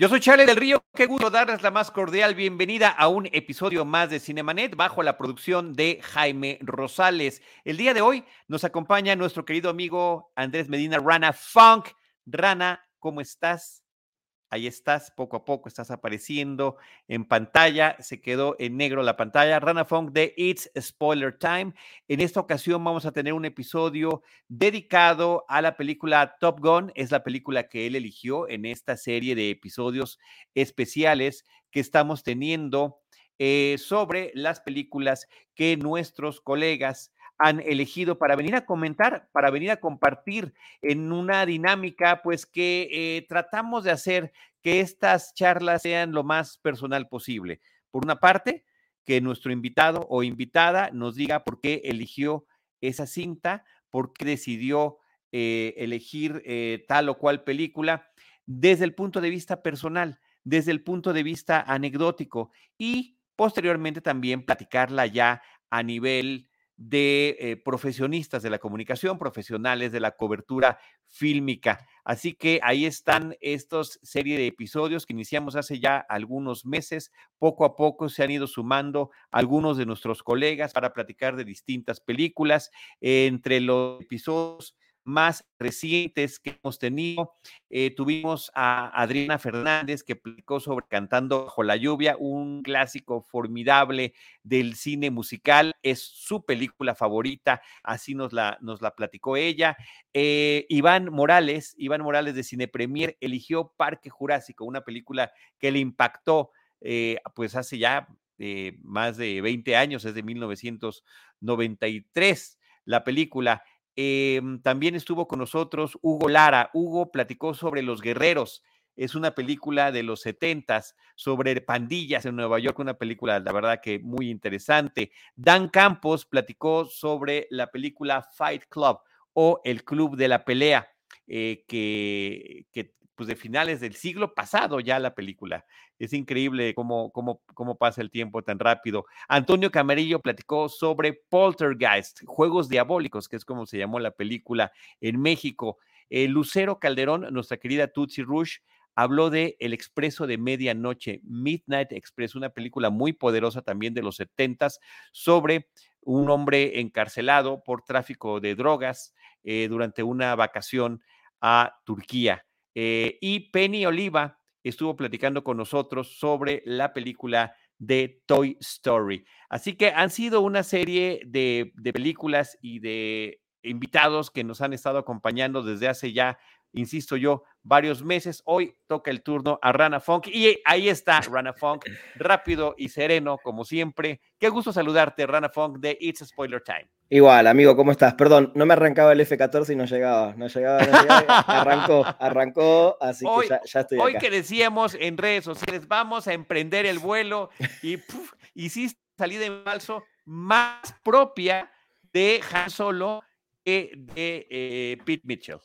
Yo soy Charlie del Río, qué gusto darles la más cordial bienvenida a un episodio más de Cinemanet bajo la producción de Jaime Rosales. El día de hoy nos acompaña nuestro querido amigo Andrés Medina Rana Funk. Rana, ¿cómo estás? Ahí estás, poco a poco estás apareciendo en pantalla. Se quedó en negro la pantalla. Rana Funk de It's Spoiler Time. En esta ocasión vamos a tener un episodio dedicado a la película Top Gun. Es la película que él eligió en esta serie de episodios especiales que estamos teniendo eh, sobre las películas que nuestros colegas han elegido para venir a comentar, para venir a compartir en una dinámica, pues que eh, tratamos de hacer que estas charlas sean lo más personal posible. Por una parte, que nuestro invitado o invitada nos diga por qué eligió esa cinta, por qué decidió eh, elegir eh, tal o cual película desde el punto de vista personal, desde el punto de vista anecdótico y posteriormente también platicarla ya a nivel de eh, profesionistas de la comunicación, profesionales de la cobertura fílmica. Así que ahí están estos serie de episodios que iniciamos hace ya algunos meses. Poco a poco se han ido sumando algunos de nuestros colegas para platicar de distintas películas. entre los episodios más recientes que hemos tenido. Eh, tuvimos a Adriana Fernández que explicó sobre Cantando bajo la lluvia, un clásico formidable del cine musical. Es su película favorita, así nos la, nos la platicó ella. Eh, Iván Morales, Iván Morales de Cine Premier, eligió Parque Jurásico, una película que le impactó eh, pues hace ya más de 20 años, es de 1993 la película. Em, también estuvo con nosotros Hugo Lara. Hugo platicó sobre Los Guerreros. Es una película de los setentas sobre pandillas en Nueva York, una película, la verdad que muy interesante. Dan Campos platicó sobre la película Fight Club o El Club de la Pelea, eh, que pues de finales del siglo pasado ya la película. Es increíble cómo, cómo, cómo pasa el tiempo tan rápido. Antonio Camarillo platicó sobre Poltergeist, Juegos Diabólicos, que es como se llamó la película en México. Eh, Lucero Calderón, nuestra querida Tutsi Rush, habló de El Expreso de Medianoche, Midnight Express, una película muy poderosa también de los setentas sobre un hombre encarcelado por tráfico de drogas eh, durante una vacación a Turquía. Eh, y Penny Oliva estuvo platicando con nosotros sobre la película de Toy Story. Así que han sido una serie de, de películas y de invitados que nos han estado acompañando desde hace ya insisto yo, varios meses. Hoy toca el turno a Rana Funk y ahí está Rana Funk, rápido y sereno como siempre. Qué gusto saludarte, Rana Funk de It's a Spoiler Time. Igual, amigo, ¿cómo estás? Perdón, no me arrancaba el F14 y no llegaba, no llegaba, no llegaba arrancó, arrancó, así que ya, estoy Hoy que decíamos en redes sociales, vamos a emprender el vuelo y puf, hiciste salida en falso más propia de Han Solo que de eh, Pete Mitchell.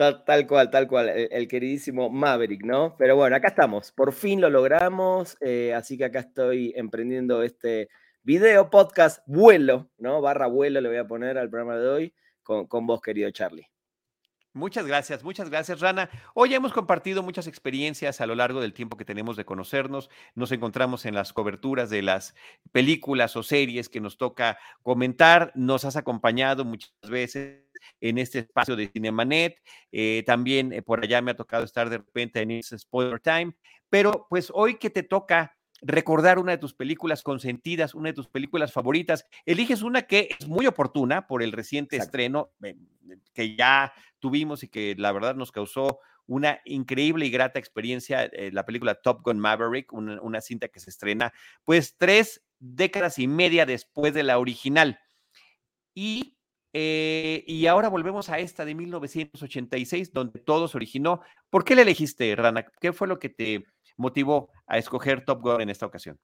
Tal, cual, tal cual, el, queridísimo Maverick, ¿no? Pero bueno, acá estamos, por fin lo logramos, eh, así que acá estoy emprendiendo este video, podcast, vuelo, ¿no? Barra vuelo le voy a poner al programa de hoy con, con vos, querido Charlie. Muchas gracias, muchas gracias, Rana. Hoy hemos compartido muchas experiencias a lo largo del tiempo que tenemos de conocernos. Nos encontramos en las coberturas de las películas o series que nos toca comentar. Nos has acompañado muchas veces en este espacio de Cinemanet. Eh, también eh, por allá me ha tocado estar de repente en ese Spoiler Time. Pero pues hoy que te toca recordar una de tus películas consentidas, una de tus películas favoritas. Eliges una que es muy oportuna por el reciente estreno eh, que ya tuvimos y que la verdad nos causó una increíble y grata experiencia, eh, la película Top Gun Maverick, una, cinta que se estrena pues tres décadas y media después de la original. Y eh, y ahora volvemos a esta de 1986, donde todo se originó. ¿Por qué la elegiste, Rana? ¿Qué fue lo que te motivó a escoger Top Gun en esta ocasión?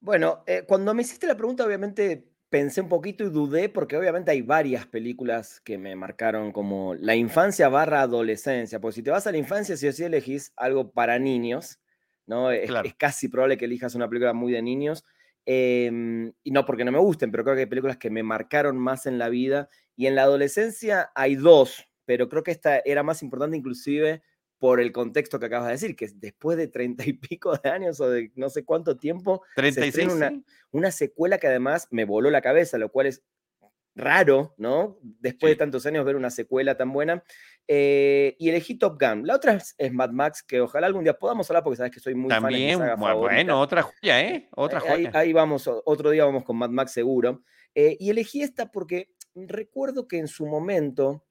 Bueno, eh, cuando me hiciste la pregunta, obviamente pensé un poquito y dudé porque obviamente hay varias películas que me marcaron como la infancia barra adolescencia, porque si te vas a la infancia, si o sí elegís algo para niños, ¿no? Es, casi probable que elijas una película muy de niños. Em, y no porque no me gusten, pero creo que hay películas que me marcaron más en la vida. Y en la adolescencia hay dos, pero creo que esta era más importante inclusive por el contexto que acabas de decir, que después de treinta y pico de años o de no sé cuánto tiempo, 36, una, una secuela que además me voló la cabeza, lo cual es raro, ¿no? Después de tantos años ver una secuela tan buena. Eh, y elegí Top Gun. La otra es, Mad Max, que ojalá algún día podamos hablar porque sabes que soy muy También, fan de saga bueno, otra joya, ¿eh? Otra joya. Ahí, ahí, vamos, otro día vamos con Mad Max seguro. Eh, y elegí esta porque recuerdo que en su momento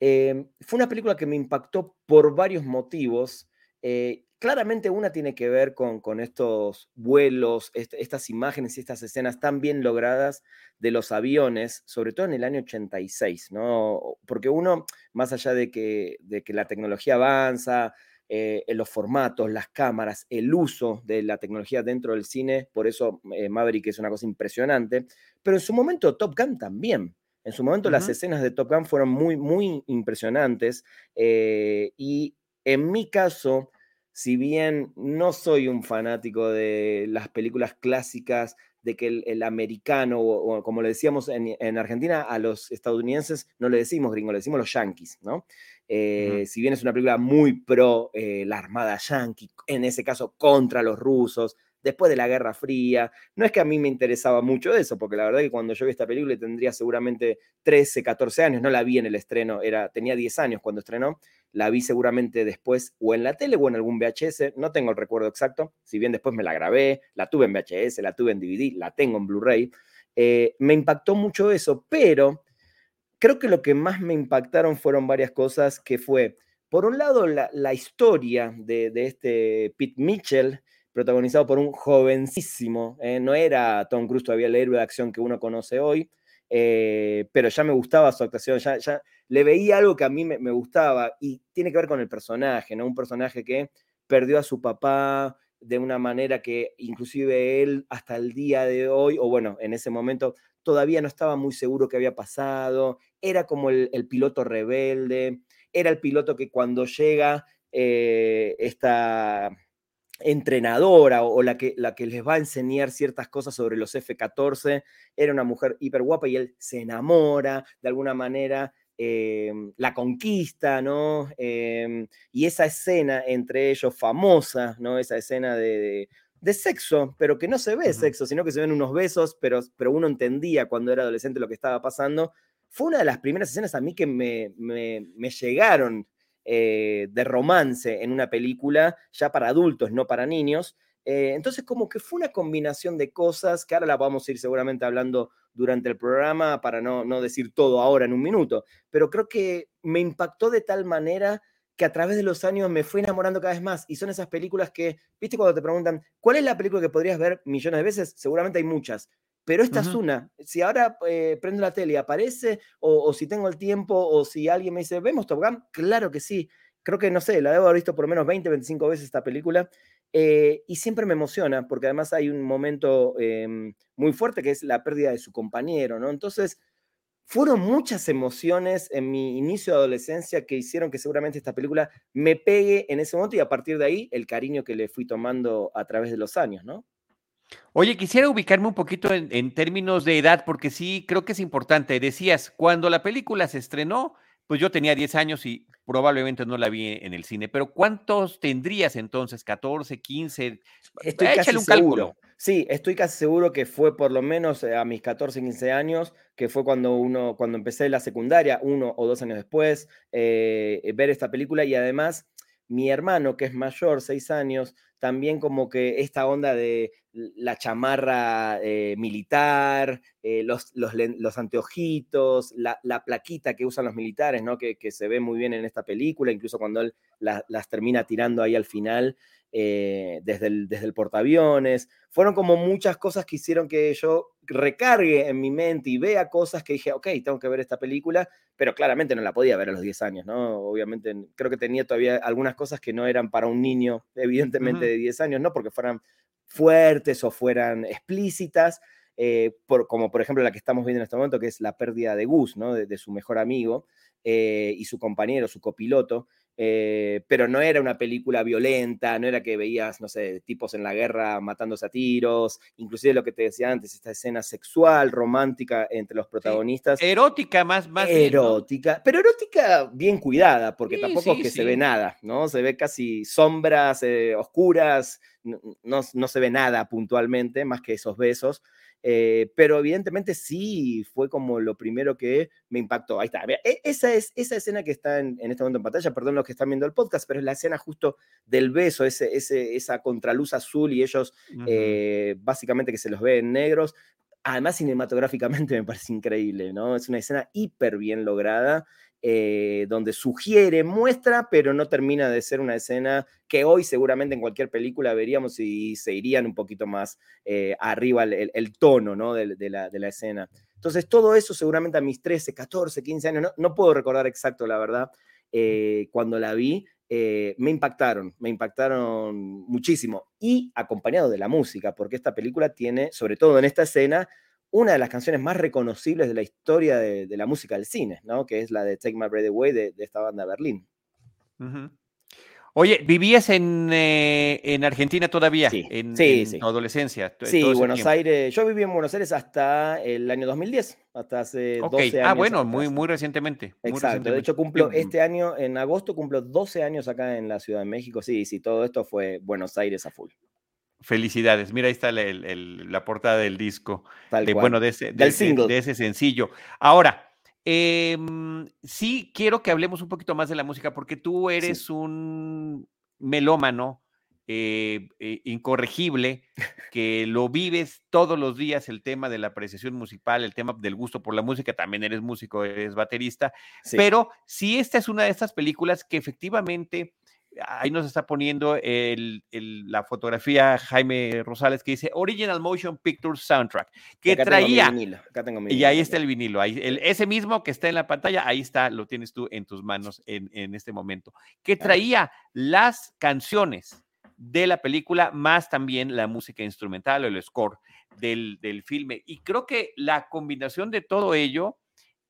Em, fue una película que me impactó por varios motivos. Eh, claramente una tiene que ver con, estos vuelos, estas imágenes y estas escenas tan bien logradas de los aviones, sobre todo en el año 86, ¿no? Porque uno, más allá de que, la tecnología avanza, eh, los formatos, las cámaras, el uso de la tecnología dentro del cine, por eso eh, Maverick es una cosa impresionante, pero en su momento Top Gun también. En su momento las escenas de Top Gun fueron muy, muy impresionantes eh, y en mi caso, si bien no soy un fanático de las películas clásicas, de que el, americano, o, como le decíamos en, Argentina, a los estadounidenses no le decimos gringo, le decimos los yankees, ¿no? Eh, si bien es una película muy pro eh, la Armada Yankee, en ese caso contra los rusos, después de la Guerra Fría. No es que a mí me interesaba mucho eso, porque la verdad que cuando yo vi esta película tendría seguramente 13, 14 años, no la vi en el estreno, era, tenía 10 años cuando estrenó, la vi seguramente después o en la tele o en algún VHS, no tengo el recuerdo exacto, si bien después me la grabé, la tuve en VHS, la tuve en DVD, la tengo en Blu-ray. Eh, me impactó mucho eso, pero creo que lo que más me impactaron fueron varias cosas que fue, por un lado, la, historia de, de, este Pete Mitchell, protagonizado por un jovencísimo, eh, no era Tom Cruise todavía el héroe de acción que uno conoce hoy, eh, pero ya me gustaba su actuación, ya, ya le veía algo que a mí me, gustaba y tiene que ver con el personaje, ¿no? Un personaje que perdió a su papá de una manera que inclusive él hasta el día de hoy, o bueno, en ese momento todavía no estaba muy seguro qué había pasado, era como el, piloto rebelde, era el piloto que cuando llega eh, esta entrenadora o, la, que, la que les va a enseñar ciertas cosas sobre los F-14, era una mujer hiper guapa y él se enamora de alguna manera, em, la conquista, ¿no? Em, y esa escena entre ellos famosa, ¿no? Esa escena de, sexo, pero que no se ve sexo, sino que se ven unos besos, pero, pero uno entendía cuando era adolescente lo que estaba pasando. Fue una de las primeras escenas a mí que me, me, me llegaron eh, de romance en una película ya para adultos, no para niños. Eh, entonces, como que fue una combinación de cosas que ahora la vamos a ir seguramente hablando durante el programa para no, no decir todo ahora en un minuto, pero creo que me impactó de tal manera que a través de los años me fui enamorando cada vez más. Y son esas películas que, viste, cuando te preguntan, ¿cuál es la película que podrías ver millones de veces? Seguramente hay muchas. Pero esta es una. Si ahora eh, prendo la tele y aparece, o, si tengo el tiempo, o si alguien me dice, ¿vemos Top Gun? Claro que sí. Creo que, no sé, la debo haber visto por lo menos 20, 25 veces esta película. Eh, y siempre me emociona, porque además hay un momento em, muy fuerte que es la pérdida de su compañero, ¿no? Entonces, fueron muchas emociones en mi inicio de adolescencia que hicieron que seguramente esta película me pegue en ese momento y a partir de ahí el cariño que le fui tomando a través de los años, ¿no? Oye, quisiera ubicarme un poquito en, términos de edad, porque sí creo que es importante. Decías, cuando la película se estrenó, pues yo tenía 10 años y probablemente no la vi en el cine, pero ¿cuántos tendrías entonces? ¿14, 15? Estoy Échale un cálculo. Sí, estoy casi seguro que fue por lo menos eh, a mis 14, 15 años, que fue cuando uno, cuando empecé la secundaria, uno o dos años después, eh, ver esta película y además mi hermano, que es mayor, seis años, también como que esta onda de la chamarra eh, militar, eh, los, los, anteojitos, la, plaquita que usan los militares, ¿no? Que, se ve muy bien en esta película, incluso cuando él las termina tirando ahí al final. eh, desde, el, desde el portaaviones. Fueron como muchas cosas que hicieron que yo recargue en mi mente y vea cosas que dije, ok, tengo que ver esta película, pero claramente no la podía ver a los 10 años, ¿no? Obviamente creo que tenía todavía algunas cosas que no eran para un niño, evidentemente de 10 años, no porque fueran fuertes o fueran explícitas, eh, como por ejemplo la que estamos viendo en este momento, que es la pérdida de Gus, ¿no? de, su mejor amigo eh, y su compañero, su copiloto. Eh, pero no era una película violenta, no era que veías, no sé, tipos en la guerra matándose a tiros, inclusive lo que te decía antes, esta escena sexual, romántica entre los protagonistas. erótica más, más. Erótica, pero erótica bien cuidada, porque tampoco es que se ve nada, ¿no? Se ve casi sombras oscuras, no, no, se ve nada puntualmente, más que esos besos. Eh, pero evidentemente sí fue como lo primero que me impactó. Ahí está. E, esa es esa escena que está en, este momento en pantalla, perdón los que están viendo el podcast, pero es la escena justo del beso, ese, ese, esa contraluz azul y ellos eh, básicamente que se los ve en negros. Además, cinematográficamente me parece increíble, ¿no? Es una escena hiper bien lograda. Eh, donde sugiere, muestra, pero no termina de ser una escena que hoy seguramente en cualquier película veríamos y se irían un poquito más eh, arriba el, tono ¿no? de, la, escena. Entonces, todo eso seguramente a mis 13, 14, 15 años, no, puedo recordar exacto, la verdad, eh, cuando la vi, me impactaron, me impactaron muchísimo y acompañado de la música, porque esta película tiene, sobre todo en esta escena, una de las canciones más reconocibles de la historia de, la música del cine, ¿no? Que es la de Take My Breath Away de, esta banda Berlín. Oye, ¿vivías en, eh, en Argentina todavía? Sí, en, sí, tu adolescencia. Sí, Buenos Aires. Yo viví en Buenos Aires hasta el año 2010, hasta hace 12 ah, años. Ah, bueno, muy, muy recientemente. Exacto. De hecho, cumplo este año, en agosto, cumplo 12 años acá en la Ciudad de México. Sí, sí, todo esto fue Buenos Aires a full. Felicidades. Mira, ahí está la portada del disco. de, bueno, de ese, de, ese sencillo. Ahora, em, sí quiero que hablemos un poquito más de la música, porque tú eres un melómano eh, eh, incorregible, que lo vives todos los días, el tema de la apreciación musical, el tema del gusto por la música, también eres músico, eres baterista, pero sí esta es una de estas películas que efectivamente ahí nos está poniendo la fotografía Jaime Rosales que dice Original Motion Picture Soundtrack, que traía... y ahí está el vinilo, ahí, ese mismo que está en la pantalla, ahí está, lo tienes tú en tus manos en, este momento, que traía las canciones de la película, más también la música instrumental o el score del, del filme. Y creo que la combinación de todo ello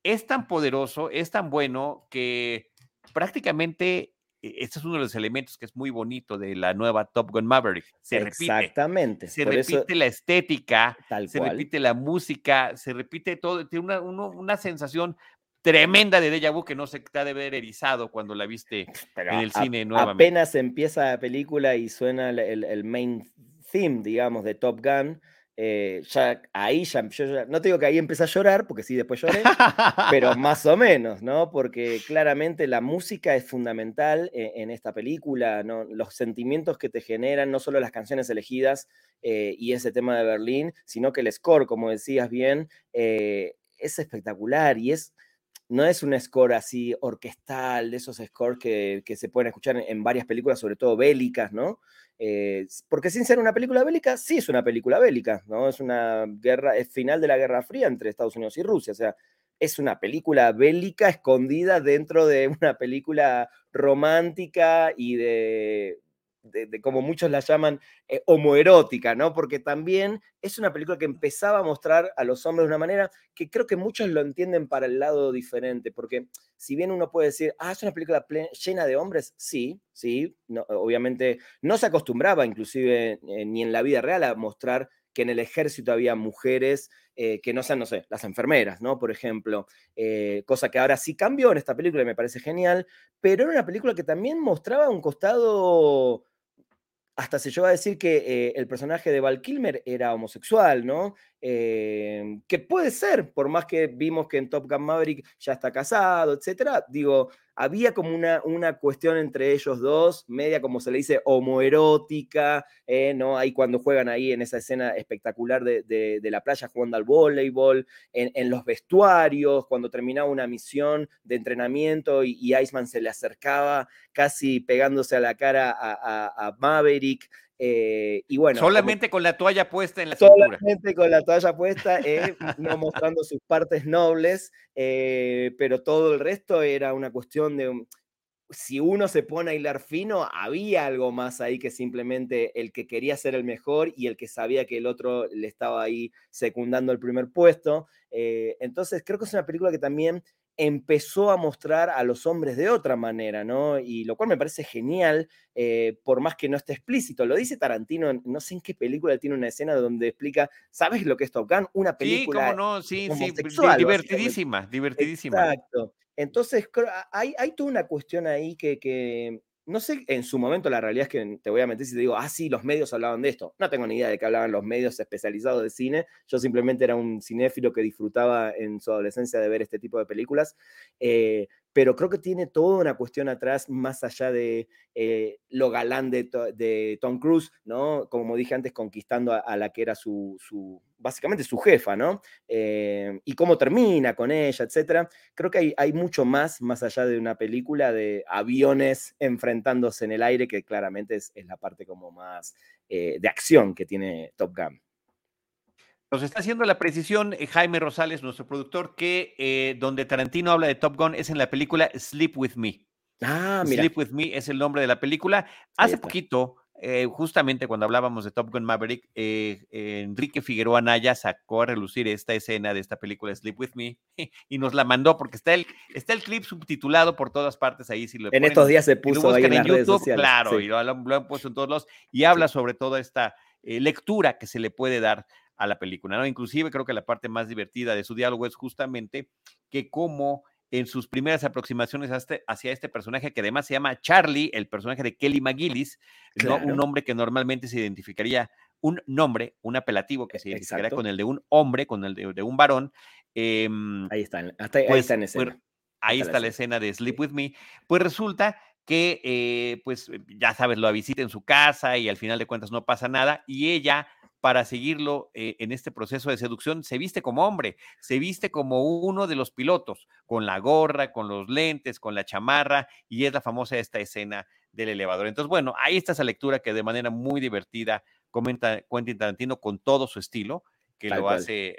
es tan poderoso, es tan bueno que prácticamente este es uno de los elementos que es muy bonito de la nueva Top Gun Maverick. Se Exactamente. Se repite la estética, se repite la música, se repite todo. Tiene una, una, sensación tremenda de déjà vu que no se te ha de ver erizado cuando la viste en el cine nuevamente. Apenas empieza la película y suena el, el main theme, digamos, de Top Gun eh, ya ahí ya, yo no te digo que ahí empecé a llorar, porque sí, después lloré, pero más o menos, ¿no? Porque claramente la música es fundamental e, en, esta película, ¿no? Los sentimientos que te generan, no solo las canciones elegidas eh, y ese tema de Berlín, sino que el score, como decías bien, eh, es espectacular y es no es un score así orquestal, de esos scores que, que se pueden escuchar en, varias películas, sobre todo bélicas, ¿no? Eh, porque sin ser una película bélica, sí es una película bélica, ¿no? Es una guerra, es final de la Guerra Fría entre Estados Unidos y Rusia, o sea, es una película bélica escondida dentro de una película romántica y de de, como muchos la llaman, eh, homoerótica, ¿no? Porque también es una película que empezaba a mostrar a los hombres de una manera que creo que muchos lo entienden para el lado diferente, porque si bien uno puede decir, ah, es una película llena de hombres, sí, sí, obviamente no se acostumbraba inclusive eh, ni en la vida real a mostrar que en el ejército había mujeres eh, que no sean, no sé, las enfermeras, ¿no? Por ejemplo, cosa que ahora sí cambió en esta película y me parece genial, pero era una película que también mostraba un costado hasta se llegó a decir que eh, el personaje de Val Kilmer era homosexual, ¿no? Eh, que puede ser, por más que vimos que en Top Gun Maverick ya está casado, etc. Digo, había como una, una cuestión entre ellos dos, media como se le dice, homoerótica, eh, ¿no? Ahí cuando juegan ahí en esa escena espectacular de, la playa jugando al voleibol, en, los vestuarios, cuando terminaba una misión de entrenamiento y, Iceman se le acercaba casi pegándose a la cara a Maverick. Eh, y bueno, solamente con la toalla puesta en la cintura. Solamente con la toalla puesta, eh, no mostrando sus partes nobles, eh, pero todo el resto era una cuestión de si uno se pone a hilar fino, había algo más ahí que simplemente el que quería ser el mejor y el que sabía que el otro le estaba ahí secundando el primer puesto. entonces creo que es una película que también empezó a mostrar a los hombres de otra manera, ¿no? Y lo cual me parece genial, eh, por más que no esté explícito. Lo dice Tarantino, no sé en qué película tiene una escena donde explica, ¿sabes lo que es Top Gun? Una película. Sí, cómo no, sí, sí, divertidísima, divertidísima. Exacto. Entonces, hay, hay toda una cuestión ahí que, que no sé, en su momento la realidad es que te voy a meter si te digo, ah, sí, los medios hablaban de esto. No tengo ni idea de qué hablaban los medios especializados de cine. Yo simplemente era un cinéfilo que disfrutaba en su adolescencia de ver este tipo de películas. Eh, pero creo que tiene toda una cuestión atrás más allá de eh, lo galán de, Tom Cruise, ¿no? Como dije antes, conquistando a, la que era su, básicamente su jefa, ¿no? Eh, y cómo termina con ella, etcétera. Creo que hay, mucho más, más allá de una película de aviones enfrentándose en el aire, que claramente es, la parte como más eh, de acción que tiene Top Gun. Nos está haciendo la precisión eh, Jaime Rosales, nuestro productor, que eh, donde Tarantino habla de Top Gun es en la película Sleep With Me. Ah, mira. Sleep With Me es el nombre de la película. Hace poquito, eh, justamente cuando hablábamos de Top Gun Maverick, Enrique Figueroa Naya sacó a relucir esta escena de esta película Sleep With Me y nos la mandó porque está el, está el clip subtitulado por todas partes ahí. Si lo en estos días se puso ahí en, YouTube, claro, y lo, han puesto en todos los y habla sobre toda esta lectura que se le puede dar a la película, ¿no? Inclusive creo que la parte más divertida de su diálogo es justamente que como en sus primeras aproximaciones este, hacia este personaje, que además se llama Charlie, el personaje de Kelly McGillis, ¿no? un nombre que normalmente se identificaría, un nombre, un apelativo que se identificaría con el de un hombre, con el de, un varón. Em, ahí está, ahí pues, está en escena. Pues, ahí está la escena de Sleep With Me. Pues resulta que, eh, pues, ya sabes, lo visita en su casa y al final de cuentas no pasa nada y ella para seguirlo eh, en este proceso de seducción, se viste como hombre, se viste como uno de los pilotos, con la gorra, con los lentes, con la chamarra, y es la famosa esta escena del elevador. Entonces, bueno, ahí está esa lectura que de manera muy divertida comenta Quentin Tarantino con todo su estilo, que lo hace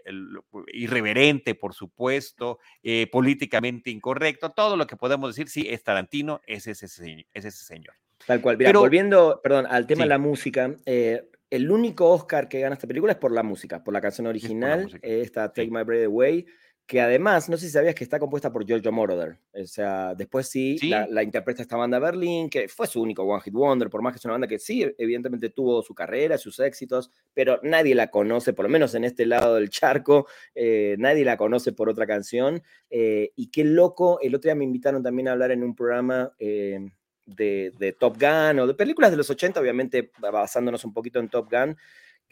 irreverente, por supuesto, eh, políticamente incorrecto, todo lo que podemos decir, sí, es Tarantino, es ese, es ese señor. Tal cual. Pero, volviendo, perdón, al tema de la música, eh, el único Oscar que gana esta película es por la música, por la canción original, esta Take My Breath Away, que además, no sé si sabías que está compuesta por Giorgio Moroder. O sea, después sí, La, interpreta esta banda Berlín, que fue su único One Hit Wonder, por más que es una banda que sí, evidentemente tuvo su carrera, sus éxitos, pero nadie la conoce, por lo menos en este lado del charco, eh, nadie la conoce por otra canción. Eh, y qué loco, el otro día me invitaron también a hablar en un programa eh, de, Top Gun o de películas de los 80, obviamente basándonos un poquito en Top Gun,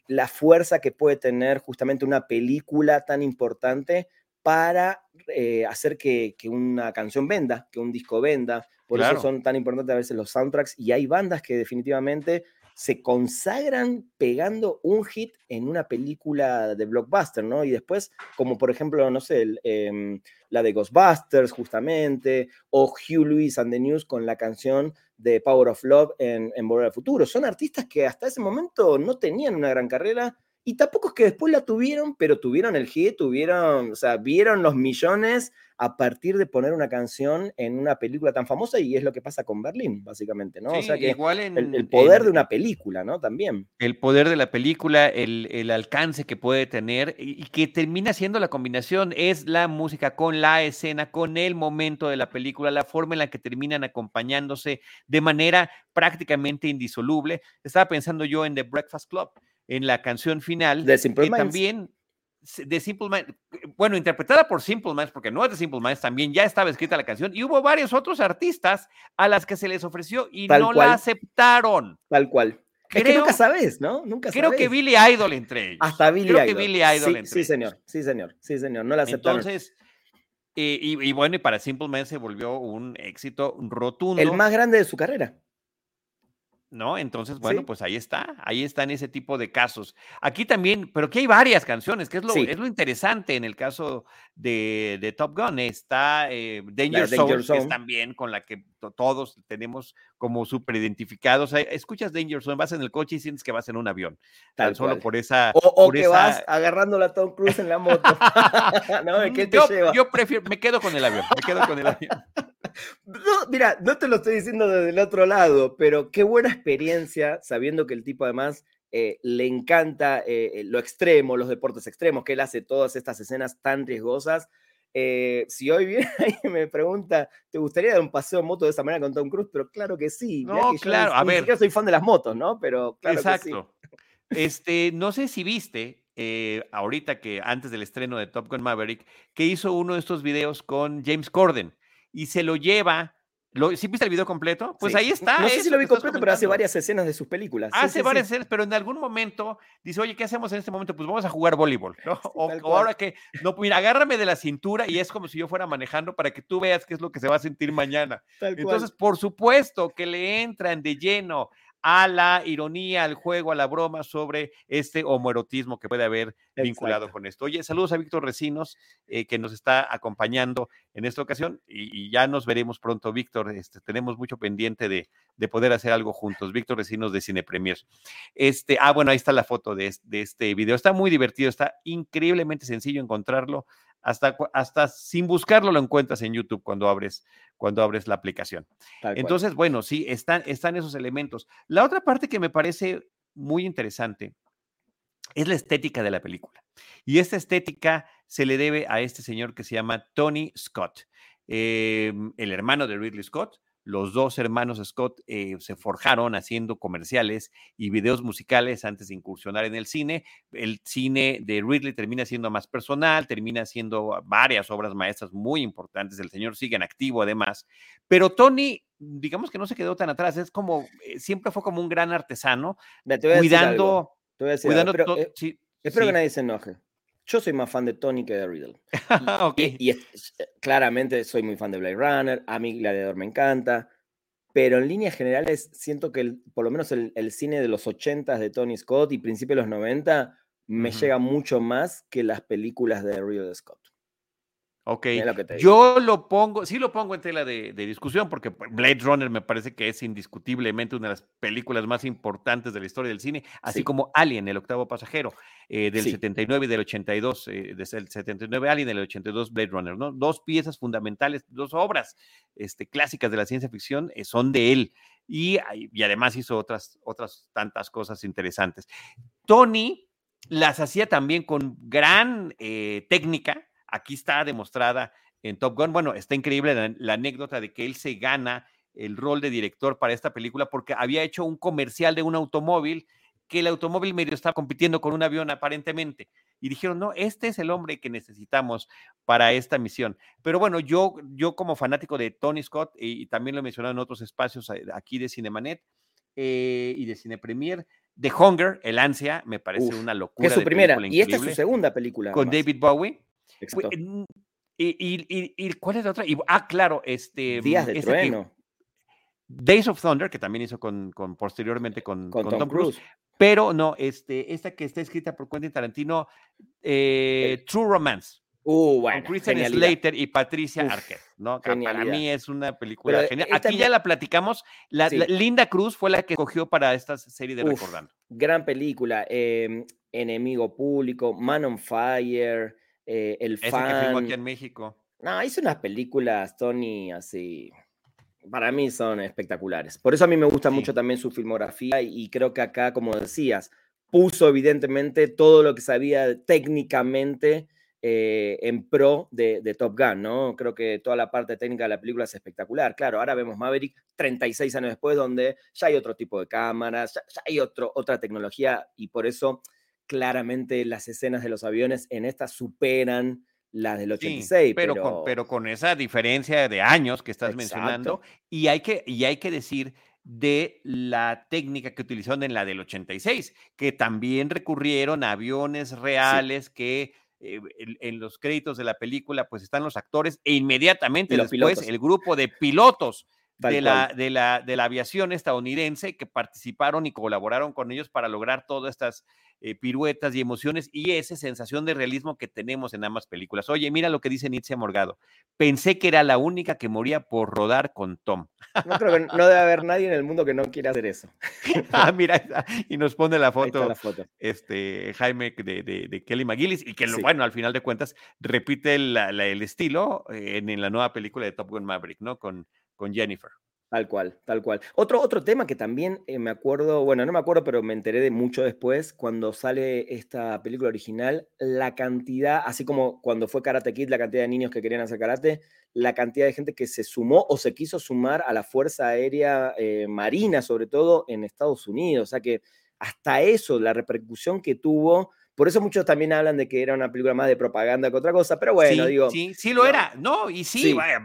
la fuerza que puede tener justamente una película tan importante para eh, hacer que, una canción venda, que un disco venda. Por eso son tan importantes a veces los soundtracks y hay bandas que definitivamente se consagran pegando un hit en una película de blockbuster, ¿no? Y después, como por ejemplo, no sé, em, la de Ghostbusters, justamente, o Hugh Lewis and the News con la canción de Power of Love en, en Volver al Futuro. Son artistas que hasta ese momento no tenían una gran carrera y tampoco es que después la tuvieron, pero tuvieron el hit, tuvieron, o sea, vieron los millones a partir de poner una canción en una película tan famosa y es lo que pasa con Berlín, básicamente, ¿no? o sea que igual el, poder de una película, ¿no? También. El poder de la película, el, alcance que puede tener y, que termina siendo la combinación, es la música con la escena, con el momento de la película, la forma en la que terminan acompañándose de manera prácticamente indisoluble. Estaba pensando yo en The Breakfast Club en la canción final. De Simple Minds. También de Simple Minds, bueno, interpretada por Simple Minds, porque no es de Simple Minds, también ya estaba escrita la canción, y hubo varios otros artistas a las que se les ofreció y no la aceptaron. Tal cual. Creo, que nunca sabes, ¿no? Nunca creo que Billy Idol entre ellos. Hasta Billy creo que Billy Idol sí, sí, señor, sí, señor, sí, señor, no la aceptaron. Entonces, y, bueno, y para Simple Man se volvió un éxito rotundo. El más grande de su carrera. ¿No? Entonces, bueno, pues ahí está, ahí están ese tipo de casos. Aquí también, pero aquí hay varias canciones, que es lo, es lo interesante en el caso de, Top Gun. Está eh, Danger, Zone, que es también con la que todos tenemos como súper identificados. Escuchas Danger Zone, vas en el coche y sientes que vas en un avión. Tal solo por esa. O, que vas agarrando la Tom Cruise en la moto. no, ¿qué te yo, lleva? yo prefiero, me quedo con el avión, me quedo con el avión. No, mira, no te lo estoy diciendo desde el otro lado, pero qué buena experiencia sabiendo que el tipo además eh, le encanta eh, eh, lo extremo, los deportes extremos, que él hace todas estas escenas tan riesgosas. Si hoy viene y me pregunta, ¿te gustaría dar un paseo en moto de esa manera con Tom Cruise? Pero claro que sí. No, claro, a ver. Yo soy fan de las motos, ¿no? Pero claro Exacto. Este, no sé si viste, ahorita que antes del estreno de Top Gun Maverick, que hizo uno de estos videos con James Corden y se lo lleva. Lo, ¿Sí viste el video completo? Pues ahí está. No sé si lo vi completo, pero hace varias escenas de sus películas. Hace varias escenas, pero en algún momento dice, oye, ¿qué hacemos en este momento? Pues vamos a jugar voleibol, O, ahora que, no, mira, agárrame de la cintura y es como si yo fuera manejando para que tú veas qué es lo que se va a sentir mañana. Entonces, por supuesto que le entran de lleno a la ironía, al juego, a la broma sobre este homoerotismo que puede haber vinculado con esto. Oye, saludos a Víctor Recinos, eh, que nos está acompañando en esta ocasión y, ya nos veremos pronto, Víctor. Este, tenemos mucho pendiente de, poder hacer algo juntos. Víctor Recinos de Cine Premier. Este, ah, bueno, ahí está la foto de, de este video. Está muy divertido, está increíblemente sencillo encontrarlo hasta, hasta sin buscarlo lo encuentras en YouTube cuando abres, cuando abres la aplicación. Entonces, bueno, sí, están, están esos elementos. La otra parte que me parece muy interesante es la estética de la película. Y esta estética se le debe a este señor que se llama Tony Scott, em, el hermano de Ridley Scott, los dos hermanos Scott eh, se forjaron haciendo comerciales y videos musicales antes de incursionar en el cine. El cine de Ridley termina siendo más personal, termina siendo varias obras maestras muy importantes. El señor sigue en activo además. Pero Tony, digamos que no se quedó tan atrás, es como, eh, siempre fue como un gran artesano, cuidando... cuidando espero que nadie se enoje. Yo soy más fan de Tony que de Riddle. Y, eh, claramente soy muy fan de Blade Runner, a mí Gladiador me encanta, pero en líneas generales siento que por lo menos el, cine de los 80 de Tony Scott y principios de los 90 me llega mucho más que las películas de Riddle Scott. Ok, yo lo pongo, sí lo pongo en tela de, discusión porque Blade Runner me parece que es indiscutiblemente una de las películas más importantes de la historia del cine, así como Alien, el octavo pasajero, eh, del 79 y del 82, eh, desde el 79 Alien, del 82 Blade Runner, ¿no? Dos piezas fundamentales, dos obras este, clásicas de la ciencia ficción eh, son de él y, y además hizo otras, otras tantas cosas interesantes. Tony las hacía también con gran técnica, Aquí está demostrada en Top Gun. Bueno, está increíble la, anécdota de que él se gana el rol de director para esta película porque había hecho un comercial de un automóvil que el automóvil medio estaba compitiendo con un avión aparentemente. Y dijeron, no, este es el hombre que necesitamos para esta misión. Pero bueno, yo, yo como fanático de Tony Scott, y, también lo he mencionado en otros espacios eh, aquí de Cinemanet eh, y de Cine Premier, The Hunger, El Ansia, me parece una locura. es su primera, y esta es su segunda película. Con David Bowie. Y, cuál es la otra? ah, claro, este. Días de trueno. Days of Thunder, que también hizo con, con posteriormente con, Tom, Cruise. Pero no, este, esta que está escrita por Quentin Tarantino, eh, True Romance. Uh, bueno, con Kristen Slater y Patricia Arquette, ¿no? para mí es una película genial. Aquí ya la platicamos. La, Linda Cruz fue la que cogió para esta serie de Recordando. Gran película. Em, Enemigo Público, Man on Fire. Eh, el fan. aquí en México. No, hizo unas películas, Tony, así. Para mí son espectaculares. Por eso a mí me gusta mucho también su filmografía y, creo que acá, como decías, puso evidentemente todo lo que sabía técnicamente eh, en pro de, Top Gun, ¿no? Creo que toda la parte técnica de la película es espectacular. Claro, ahora vemos Maverick 36 años después, donde ya hay otro tipo de cámaras, ya, hay otro, otra tecnología y por eso claramente las escenas de los aviones en esta superan las del 86. pero, Con, pero con esa diferencia de años que estás mencionando, y hay, que, y hay que decir de la técnica que utilizaron en la del 86, que también recurrieron a aviones reales que eh, en, los créditos de la película, pues están los actores e inmediatamente después el grupo de pilotos de la, de la, de, la, aviación estadounidense que participaron y colaboraron con ellos para lograr todas estas eh, piruetas y emociones y esa sensación de realismo que tenemos en ambas películas. Oye, mira lo que dice Nietzsche Morgado. Pensé que era la única que moría por rodar con Tom. No creo que no debe haber nadie en el mundo que no quiera hacer eso. ah, mira, y nos pone la foto, Este, Jaime de, de, Kelly McGillis y que, bueno, al final de cuentas, repite el estilo en, en, la nueva película de Top Gun Maverick, ¿no? Con, con Jennifer. Tal cual, tal cual. Otro, otro tema que también eh, me acuerdo, bueno, no me acuerdo, pero me enteré de mucho después, cuando sale esta película original, la cantidad, así como cuando fue Karate Kid, la cantidad de niños que querían hacer karate, la cantidad de gente que se sumó o se quiso sumar a la Fuerza Aérea eh, Marina, sobre todo en Estados Unidos. O sea que hasta eso, la repercusión que tuvo, por eso muchos también hablan de que era una película más de propaganda que otra cosa, pero bueno, digo. Sí, sí lo era, no, y sí, Vaya,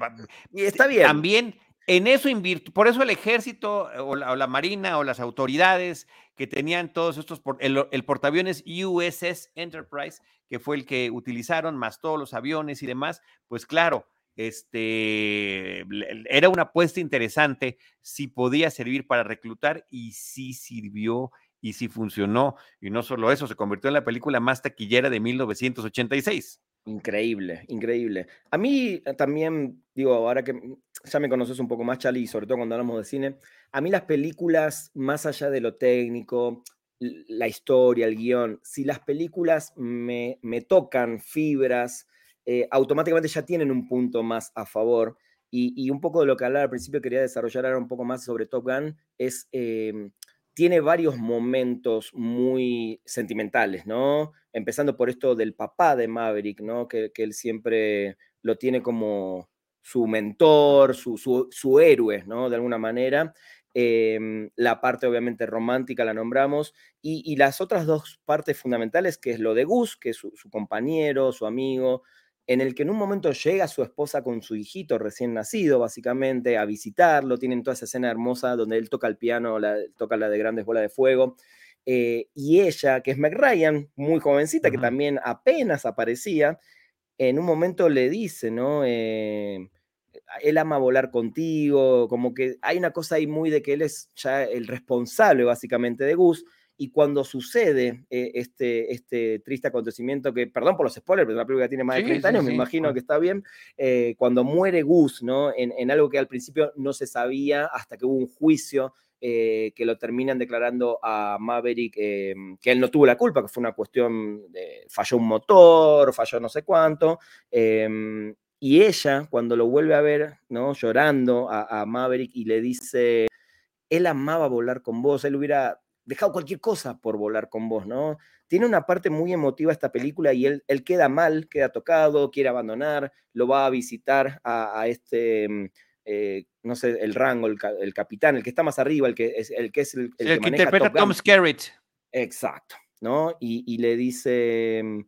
y está bien. También en eso por eso el ejército o la, marina o las autoridades que tenían todos estos, el, portaaviones USS Enterprise, que fue el que utilizaron, más todos los aviones y demás, pues claro, este, era una apuesta interesante si podía servir para reclutar y sí sirvió y sí funcionó. Y no solo eso, se convirtió en la película más taquillera de 1986. Increíble, increíble. A mí eh, también, digo, ahora que mm, ya me conoces un poco más, Charlie, y sobre todo cuando hablamos de cine, a mí las películas, más allá de lo técnico, la historia, el guion, si las películas me, tocan fibras, eh, automáticamente ya tienen un punto más a favor. Y, un poco de lo que hablaba al principio, quería desarrollar ahora un poco más sobre Top Gun, es em, tiene varios momentos muy sentimentales, ¿no? Empezando por esto del papá de Maverick, ¿no? Que, él siempre lo tiene como su mentor, su, héroe, ¿no? De alguna manera. Em, la parte obviamente romántica la nombramos, y, las otras dos partes fundamentales, que es lo de Gus, que es su, su compañero, su amigo, en el que en un momento llega su esposa con su hijito recién nacido, básicamente, a visitarlo. Tienen toda esa escena hermosa donde él toca el piano, la, toca la de Grandes Bolas de Fuego. Eh, y ella, que es Meg Ryan, muy jovencita, que también apenas aparecía, en un momento le dice, ¿no? Eh, él ama volar contigo, como que hay una cosa ahí muy de que él es ya el responsable básicamente de Gus, y cuando sucede eh, este, este triste acontecimiento, que, perdón por los spoilers, pero la película tiene más de 30 años, me imagino que está bien, eh, cuando muere Gus, ¿no? En, algo que al principio no se sabía hasta que hubo un juicio eh, que lo terminan declarando a Maverick que él no tuvo la culpa, que fue una cuestión de falló un motor, falló no sé cuánto. Em, y ella, cuando lo vuelve a ver, ¿no? Llorando a, a Maverick y le dice, él amaba volar con vos, él hubiera dejado cualquier cosa por volar con vos, ¿no? Tiene una parte muy emotiva esta película y él, él queda mal, queda tocado, quiere abandonar, lo va a visitar a, este, mm, eh, no sé, el rango, el, capitán, el que está más arriba, el que es el que, es el, el, que, interpreta Tom Skerritt. Exacto, ¿no? Y, le dice, mm,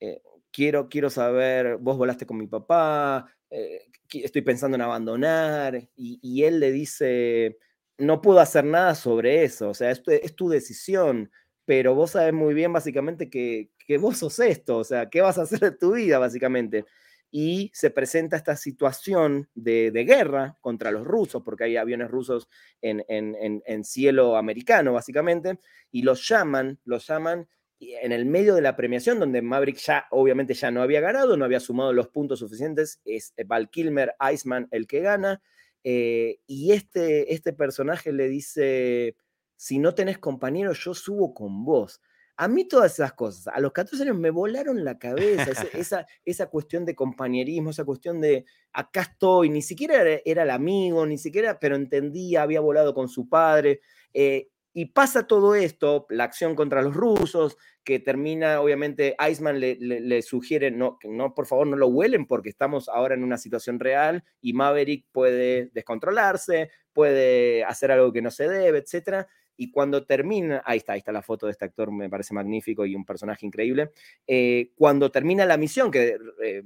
eh, quiero, quiero saber, vos volaste con mi papá, eh, estoy pensando en abandonar, y él le dice no puedo hacer nada sobre eso, o sea, es tu, decisión, pero vos sabes muy bien básicamente que, que, vos sos esto, o sea, ¿qué vas a hacer de tu vida básicamente? Y se presenta esta situación de, de guerra contra los rusos, porque hay aviones rusos en, en, en, cielo americano básicamente, y los llaman, los llaman en el medio de la premiación, donde Maverick ya obviamente ya no había ganado, no había sumado los puntos suficientes, es Val Kilmer, Iceman el que gana, eh, y este, este personaje le dice, si no tenés compañero, yo subo con vos. A mí todas esas cosas, a los 14 años me volaron la cabeza, esa, esa, cuestión de compañerismo, esa cuestión de acá estoy, ni siquiera era, el amigo, ni siquiera, pero entendía, había volado con su padre. Eh, y pasa todo esto, la acción contra los rusos, que termina, obviamente, Iceman le, sugiere, no, no, por favor, no lo huelen porque estamos ahora en una situación real y Maverick puede descontrolarse, puede hacer algo que no se debe, etc. Y cuando termina, ahí está, ahí está la foto de este actor, me parece magnífico y un personaje increíble. Eh, cuando termina la misión, que eh,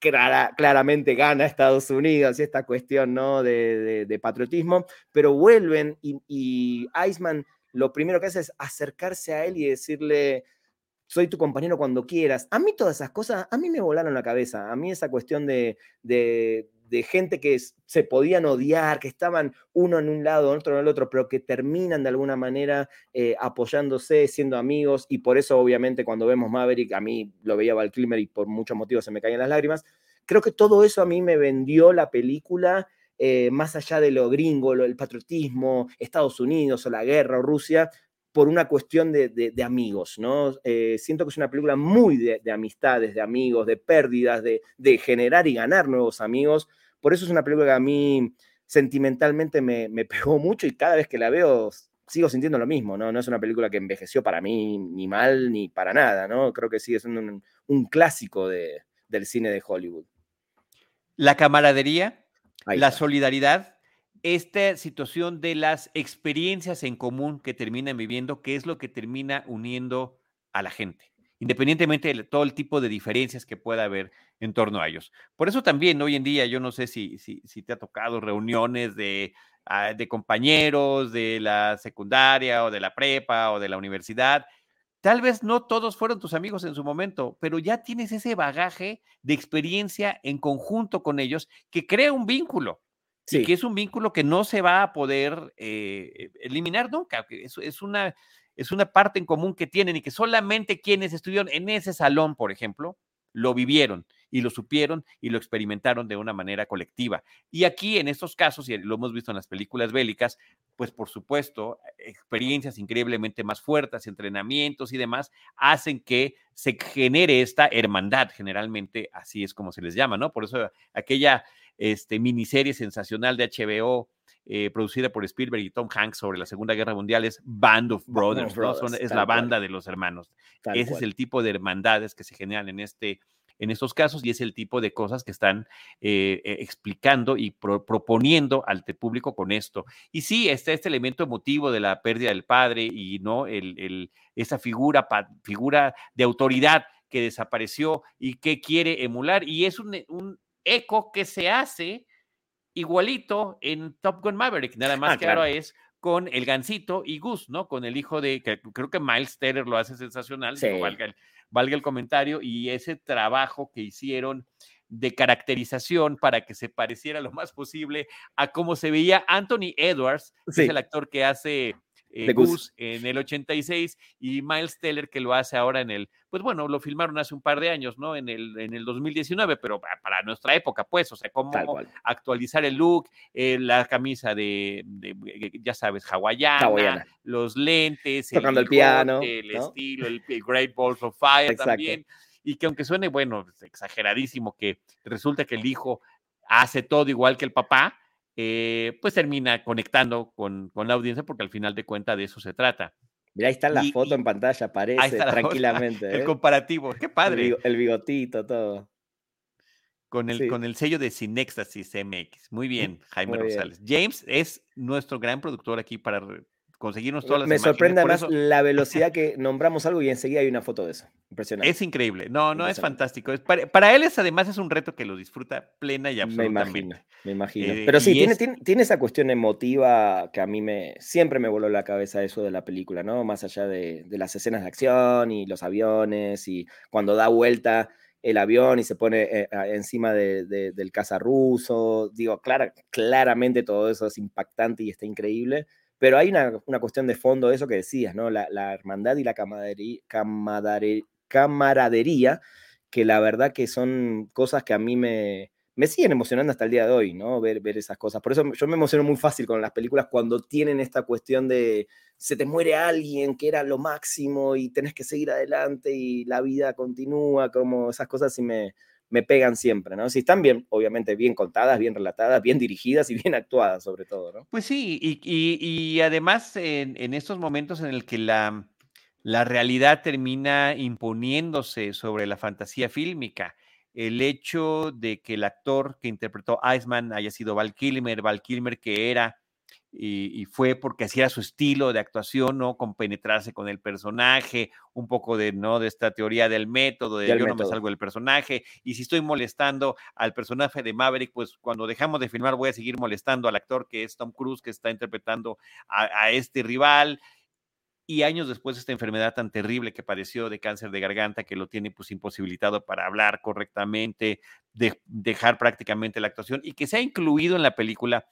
claramente gana Estados Unidos y esta cuestión ¿no? de, patriotismo, pero vuelven y, Iceman lo primero que hace es acercarse a él y decirle, soy tu compañero cuando quieras. A mí todas esas cosas, a mí me volaron la cabeza. A mí esa cuestión de, de, gente que se podían odiar, que estaban uno en un lado, otro en el otro, pero que terminan de alguna manera eh, apoyándose, siendo amigos. Y por eso, obviamente, cuando vemos Maverick, a mí lo veía Val Kilmer y por muchos motivos se me caían las lágrimas. Creo que todo eso a mí me vendió la película. Eh, más allá de lo gringo, lo, el patriotismo, Estados Unidos o la guerra o Rusia, por una cuestión de, amigos, ¿no? Eh, siento que es una película muy de, amistades, de amigos, de pérdidas, de, generar y ganar nuevos amigos. Por eso es una película que a mí sentimentalmente me, pegó mucho y cada vez que la veo sigo sintiendo lo mismo, ¿no? No es una película que envejeció para mí ni mal ni para nada, ¿no? Creo que sigue siendo un, clásico del cine de Hollywood. La camaradería, la solidaridad, esta situación de las experiencias en común que terminan viviendo, que es lo que termina uniendo a la gente, independientemente de todo el tipo de diferencias que pueda haber en torno a ellos. Por eso también hoy en día, yo no sé si, si, te ha tocado reuniones de, ah, de compañeros de la secundaria o de la prepa o de la universidad. Tal vez no todos fueron tus amigos en su momento, pero ya tienes ese bagaje de experiencia en conjunto con ellos que crea un vínculo Sí. que es un vínculo que no se va a poder eh, eliminar nunca. Es, es, una, es una parte en común que tienen y que solamente quienes estuvieron en ese salón, por ejemplo, lo vivieron y lo supieron y lo experimentaron de una manera colectiva. Y aquí, en estos casos, y lo hemos visto en las películas bélicas, pues por supuesto, experiencias increíblemente más fuertes, entrenamientos y demás, hacen que se genere esta hermandad, generalmente así es como se les llama, ¿no? Por eso aquella este, miniserie sensacional de HBO eh, producida por Spielberg y Tom Hanks sobre la Segunda Guerra Mundial es Band of Brothers, es la banda de los hermanos. Ese es el tipo de hermandades que se generan en este en estos casos y es el tipo de cosas que están eh, eh, explicando y proponiendo al público con esto. Y sí, está este elemento emotivo de la pérdida del padre y no el, esa figura, figura de autoridad que desapareció y que quiere emular. Y es un, un eco que se hace igualito en Top Gun Maverick, nada más ah, que ahora es con el Gancito y Gus, ¿no? Con el hijo de, que creo que Miles Teller lo hace sensacional, valga, el, valga el comentario, y ese trabajo que hicieron de caracterización para que se pareciera lo más posible a cómo se veía Anthony Edwards, que es el actor que hace eh, Goose en el 86 y Miles Teller que lo hace ahora en el, pues bueno, lo filmaron hace un par de años, ¿no? En el, en el 2019, pero para nuestra época, pues, o sea, cómo actualizar el look, eh, la camisa de, ya sabes, hawaiana, los lentes, tocando el, piano, el estilo, el, Great Balls of Fire también. Y que aunque suene, bueno, exageradísimo que resulta que el hijo hace todo igual que el papá, eh, pues termina conectando con, la audiencia porque al final de cuentas de eso se trata. Mira, ahí está la foto en pantalla, aparece tranquilamente. el ¿eh? comparativo, qué padre. El, bigotito, todo. Con el, con el sello de Cinextasis MX. Muy bien, Jaime Rosales. James es nuestro gran productor aquí para conseguirnos todas las Me sorprende además la velocidad que nombramos algo y enseguida hay una foto de eso. Impresionante. Es increíble. No, no, es fantástico. para, él es además es un reto que lo disfruta plena y absolutamente. Me imagino, me imagino. Eh, Pero sí, tiene, tiene, esa cuestión emotiva que a mí me siempre me voló la cabeza eso de la película, ¿no? Más allá de, las escenas de acción y los aviones y cuando da vuelta el avión y se pone eh, encima del caza ruso. Digo, claramente todo eso es impactante y está increíble. Pero hay una, cuestión de fondo de eso que decías, ¿no? La, hermandad y la camaradería, que la verdad que son cosas que a mí me, me siguen emocionando hasta el día de hoy, ¿no? Ver, ver esas cosas. Por eso yo me emociono muy fácil con las películas cuando tienen esta cuestión de se te muere alguien que era lo máximo y tenés que seguir adelante y la vida continúa, como esas cosas y me, me pegan siempre, ¿no? Si están bien, obviamente bien contadas, bien relatadas, bien dirigidas y bien actuadas sobre todo, ¿no? Pues sí, y, además en, estos momentos en el que la, la realidad termina imponiéndose sobre la fantasía fílmica, el hecho de que el actor que interpretó Iceman haya sido Val Kilmer, Val Kilmer que era y, fue porque hacía su estilo de actuación, ¿no? Compenetrarse con el personaje, un poco de, ¿no? De esta teoría del método, de yo no me salgo del personaje, y si estoy molestando al personaje de Maverick, pues cuando dejamos de filmar voy a seguir molestando al actor que es Tom Cruise, que está interpretando a, este rival. y años después esta enfermedad tan terrible que padeció de cáncer de garganta, que lo tiene pues imposibilitado para hablar correctamente, de, dejar prácticamente la actuación y que se ha incluido en la película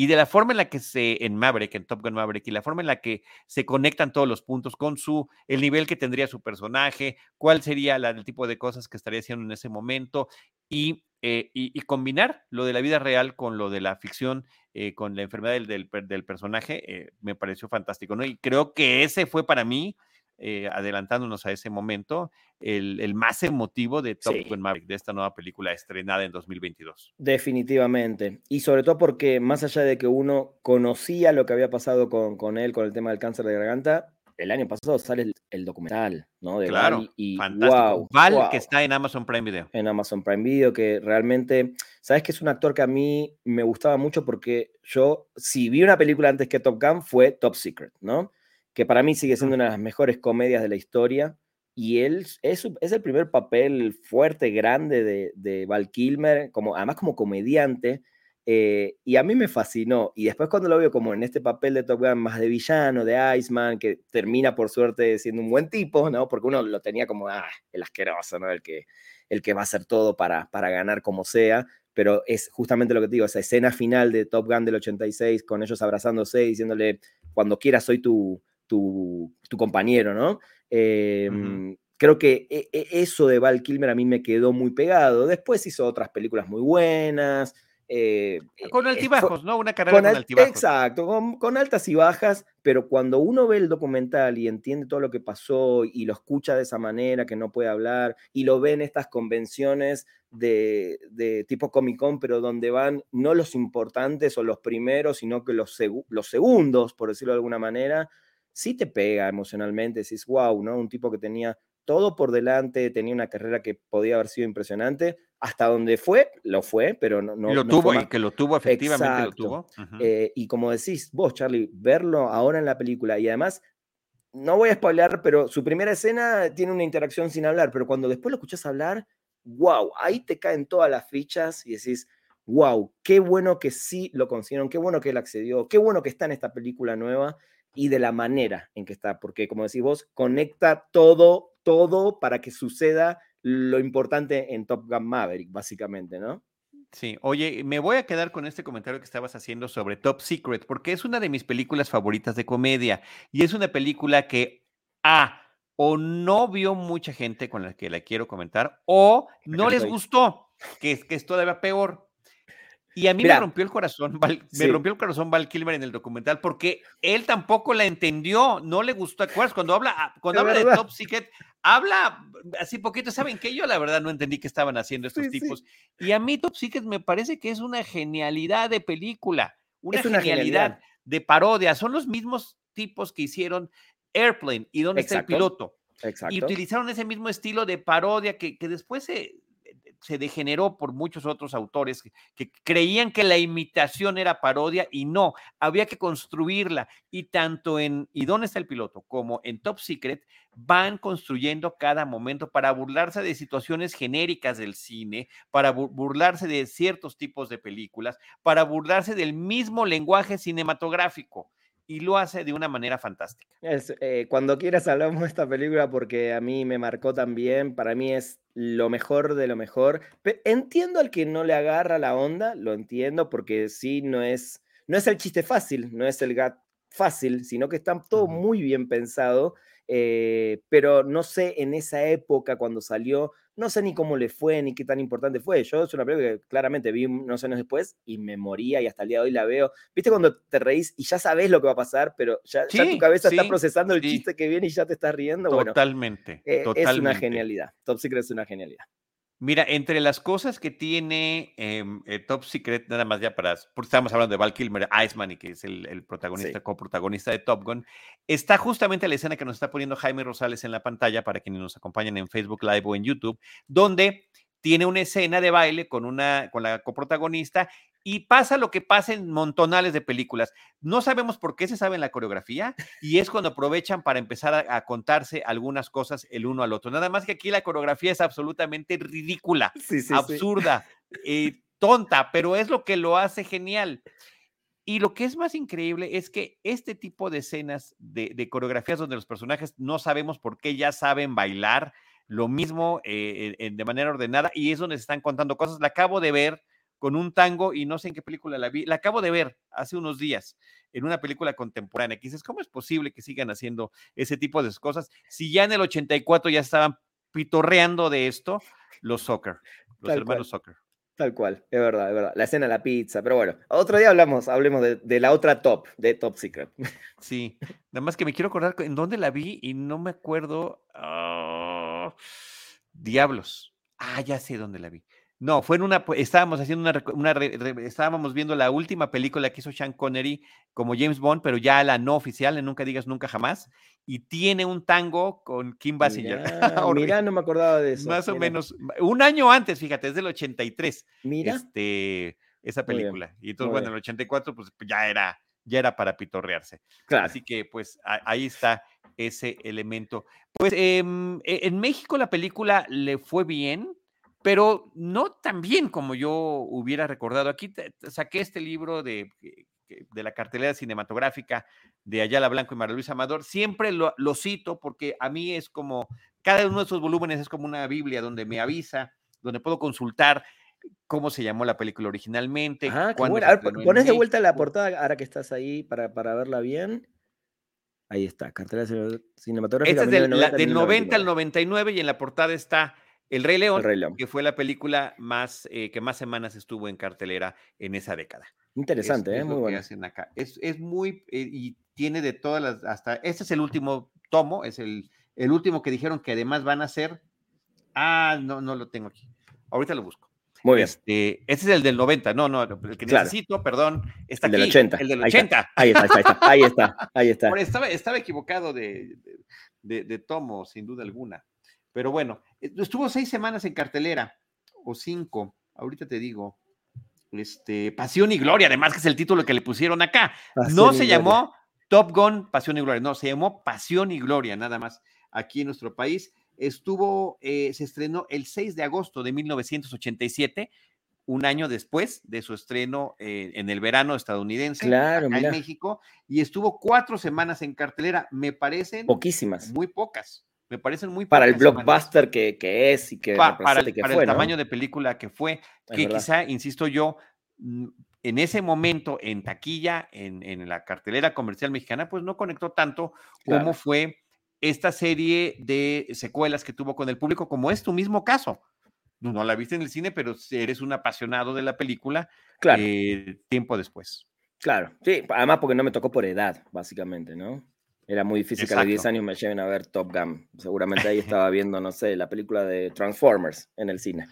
y de la forma en la que se, en Maverick, en Top Gun Maverick, y la forma en la que se conectan todos los puntos con su, el nivel que tendría su personaje, cuál sería la, el tipo de cosas que estaría haciendo en ese momento, y, eh, y, combinar lo de la vida real con lo de la ficción, eh, con la enfermedad del, del, personaje, eh, me pareció fantástico, ¿no? Y creo que ese fue para mí eh, adelantándonos a ese momento, el, más emotivo de Top Gun Maverick, de esta nueva película estrenada en 2022. Definitivamente. Y sobre todo porque más allá de que uno conocía lo que había pasado con, con él, con el tema del cáncer de garganta, el año pasado sale el, documental, ¿no? De claro, y fantástico. Val, que está en Amazon Prime Video. En Amazon Prime Video, que realmente, ¿sabes que es un actor que a mí me gustaba mucho? Porque yo, si vi una película antes que Top Gun, fue Top Secret, ¿no? Que para mí sigue siendo una de las mejores comedias de la historia. Y él es, es el primer papel fuerte, grande de, de Val Kilmer, como, además como comediante. Eh, y a mí me fascinó. Y después cuando lo veo como en este papel de Top Gun más de villano, de Iceman, que termina por suerte siendo un buen tipo, ¿no? Porque uno lo tenía como, ah, el asqueroso, ¿no? El que, el que va a hacer todo para, para ganar como sea. Pero es justamente lo que te digo, esa escena final de Top Gun del 86, con ellos abrazándose, diciéndole, cuando quieras soy tu, tu, compañero, ¿no? Em, creo que e, e, eso de Val Kilmer a mí me quedó muy pegado. Después hizo otras películas muy buenas. Eh, con eh, altibajos, ¿no? Una carrera con, altibajos. Exacto, con, altas y bajas, pero cuando uno ve el documental y entiende todo lo que pasó y lo escucha de esa manera, que no puede hablar, y lo ve en estas convenciones de, de tipo Comic Con, pero donde van no los importantes o los primeros, sino que los, los segundos, por decirlo de alguna manera, sí te pega emocionalmente, decís, wow, ¿no? Un tipo que tenía todo por delante, tenía una carrera que podía haber sido impresionante, hasta donde fue, lo fue, pero no... no lo tuvo, y que lo tuvo, efectivamente lo tuvo. Eh, y como decís vos, Charlie, verlo ahora en la película, y además, no voy a spoilear, pero su primera escena tiene una interacción sin hablar, pero cuando después lo escuchas hablar, wow, ahí te caen todas las fichas y decís, wow, qué bueno que sí lo consiguieron, qué bueno que él accedió, qué bueno que está en esta película nueva y de la manera en que está, porque como decís vos, conecta todo, todo para que suceda lo importante en Top Gun Maverick, básicamente, ¿no? Sí, oye, me voy a quedar con este comentario que estabas haciendo sobre Top Secret, porque es una de mis películas favoritas de comedia y es una película que, ah, o no vio mucha gente con la que la quiero comentar, o no les gustó, que, que es todavía peor. Y a mí me rompió el corazón, me rompió el corazón Val Kilmer en el documental porque él tampoco la entendió, no le gustó. ¿Acuerdas? Cuando habla, ah, cuando habla de Top Secret, habla así poquito. ¿Saben qué? Yo la verdad no entendí qué estaban haciendo estos tipos. Y a mí Top Secret me parece que es una genialidad de película, una, genialidad, de parodia. Son los mismos tipos que hicieron Airplane y dónde está el piloto. Exacto. Y utilizaron ese mismo estilo de parodia que, que después se, se degeneró por muchos otros autores que, creían que la imitación era parodia y no, había que construirla. Y tanto en ¿Y dónde está el piloto? como en Top Secret van construyendo cada momento para burlarse de situaciones genéricas del cine, para burlarse de ciertos tipos de películas, para burlarse del mismo lenguaje cinematográfico y lo hace de una manera fantástica. Eh, cuando quieras hablamos de esta película porque a mí me marcó también, para mí es lo mejor de lo mejor. entiendo al que no le agarra la onda, lo entiendo porque sí, no es, no es el chiste fácil, no es el gat fácil, sino que está todo muy bien pensado, eh, pero no sé, en esa época cuando salió, no sé ni cómo le fue, ni qué tan importante fue. Yo es una película que claramente vi unos años después y me moría y hasta el día de hoy la veo. ¿Viste cuando te reís y ya sabes lo que va a pasar, pero ya, tu cabeza está procesando el chiste que viene y ya te estás riendo? Totalmente, eh, Es una genialidad. Top Secret es una genialidad. Mira, entre las cosas que tiene em, eh, Top Secret, nada más ya para, porque estamos hablando de Val Kilmer, Iceman, y que es el, protagonista, coprotagonista de Top Gun, está justamente la escena que nos está poniendo Jaime Rosales en la pantalla para quienes nos acompañan en Facebook Live o en YouTube, donde tiene una escena de baile con, una, con la coprotagonista y pasa lo que pasa en montonales de películas. No sabemos por qué se sabe en la coreografía y es cuando aprovechan para empezar a, contarse algunas cosas el uno al otro. Nada más que aquí la coreografía es absolutamente ridícula, absurda, eh, tonta, pero es lo que lo hace genial. Y lo que es más increíble es que este tipo de escenas de, coreografías donde los personajes no sabemos por qué ya saben bailar, lo mismo eh, de manera ordenada, y es donde se están contando cosas. La acabo de ver con un tango y no sé en qué película la vi, la acabo de ver hace unos días en una película contemporánea, que dices, ¿cómo es posible que sigan haciendo ese tipo de cosas? Si ya en el 84 ya estaban pitorreando de esto, los soccer, los hermanos soccer. Tal cual, es verdad, es verdad. La escena de la pizza, pero bueno, otro día hablamos, hablemos de, la otra top, de Top Secret. Sí, nada más que me quiero acordar en dónde la vi y no me acuerdo. Ah, diablos. Ah, ya sé dónde la vi. No, fue en una, estábamos haciendo una, estábamos viendo la última película que hizo Sean Connery como James Bond, pero ya la no oficial, en Nunca Digas Nunca Jamás, y tiene un tango con Kim Basinger. Mira, no me acordaba de eso. Más o menos, un año antes, fíjate, es del 83. Mira. Este, esa película. Y entonces, bueno, en el 84, pues ya era, ya era para pitorrearse. Claro. Así que, pues, ahí está ese elemento. Pues em, e, en México la película le fue bien pero no tan bien como yo hubiera recordado. Aquí saqué este libro de, de la cartelera cinematográfica de Ayala Blanco y María Luisa Amador. Siempre lo, cito porque a mí es como, cada uno de esos volúmenes es como una Biblia donde me avisa, donde puedo consultar cómo se llamó la película originalmente. Ah, pones de vuelta la portada ahora que estás ahí para, para verla bien. Ahí está, cartelera cinematográfica. Esta es del, 90, del 90 al 99 y en la portada está el Rey León, que fue la película más eh, que más semanas estuvo en cartelera en esa década. Interesante, ¿eh? muy bueno. Es, muy, eh, y tiene de todas las, hasta, este es el último tomo, es el, el último que dijeron que además van a hacer. Ah, no, no lo tengo aquí. Ahorita lo busco. Muy bien. Este, este es el del 90, no, no, el que necesito, perdón, está el aquí. Del 80. El del 80. Ahí está, ahí está, ahí está. Ahí está. estaba, estaba equivocado de, de, de, tomo, sin duda alguna. Pero bueno, eh, estuvo seis semanas en cartelera, o cinco, ahorita te digo. Este, Pasión y Gloria, además que es el título que le pusieron acá. no se llamó Top Gun Pasión y Gloria, no, se llamó Pasión y Gloria, nada más, aquí en nuestro país. Estuvo, eh, se estrenó el 6 de agosto de 1987, un año después de su estreno eh, en el verano estadounidense claro, acá en México, y estuvo cuatro semanas en cartelera, me parecen poquísimas, muy pocas me parecen muy para el blockbuster que, que, es y que para, el, para el tamaño de película que fue, que quizá, insisto yo, mm, en ese momento en taquilla, en, en, la cartelera comercial mexicana, pues no conectó tanto como fue esta serie de secuelas que tuvo con el público, como es tu mismo caso. No la viste en el cine, pero eres un apasionado de la película claro. Eh, tiempo después. Claro, sí, además porque no me tocó por edad, básicamente, ¿no? Era muy difícil que a los 10 años me lleven a ver Top Gun. Seguramente ahí estaba viendo, no sé, la película de Transformers en el cine.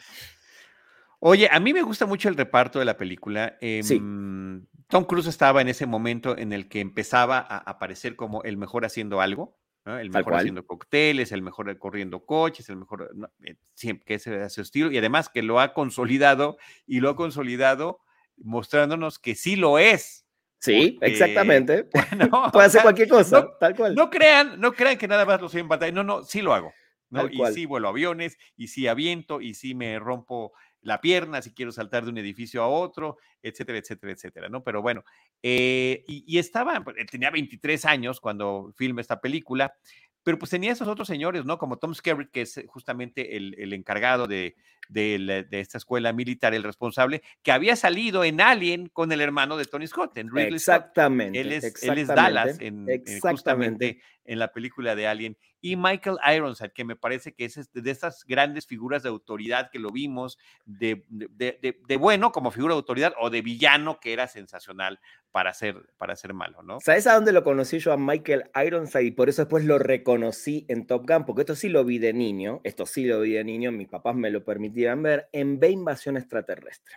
Oye, a mí me gusta mucho el reparto de la película. sí. Em, Tom Cruise estaba en ese momento en el que empezaba a aparecer como el mejor haciendo algo, el mejor haciendo cócteles, el mejor corriendo coches, el mejor, eh, que ese es su estilo, y además que lo ha consolidado y lo ha consolidado mostrándonos que sí lo es. Sí, exactamente. Puede hacer cualquier cosa, tal cual. No crean, no crean que nada más lo soy en pantalla. No, no, sí lo hago. ¿no? Y sí vuelo aviones, y sí aviento, y sí me rompo la pierna si quiero saltar de un edificio a otro, etcétera, etcétera, etcétera, ¿no? Pero bueno, eh, y, y, estaba, pues, tenía 23 años cuando filmé esta película, pero pues tenía esos otros señores, ¿no? Como Tom Skerritt, que es justamente el, el encargado de, de, de, esta escuela militar, el responsable, que había salido en Alien con el hermano de Tony Scott, en Ridley exactamente, Él, es, exactamente, él es Dallas, en, justamente en la película de Alien. Y Michael Ironside, que me parece que es de estas grandes figuras de autoridad que lo vimos, de, de, de bueno como figura de autoridad o de villano, que era sensacional para ser, para ser malo, ¿no? ¿Sabes a dónde lo conocí yo a Michael Ironside? Y por eso después lo reconocí en Top Gun, porque esto sí lo vi de niño, esto sí lo vi de niño, mis papás me lo permitían ver, en B Invasión Extraterrestre.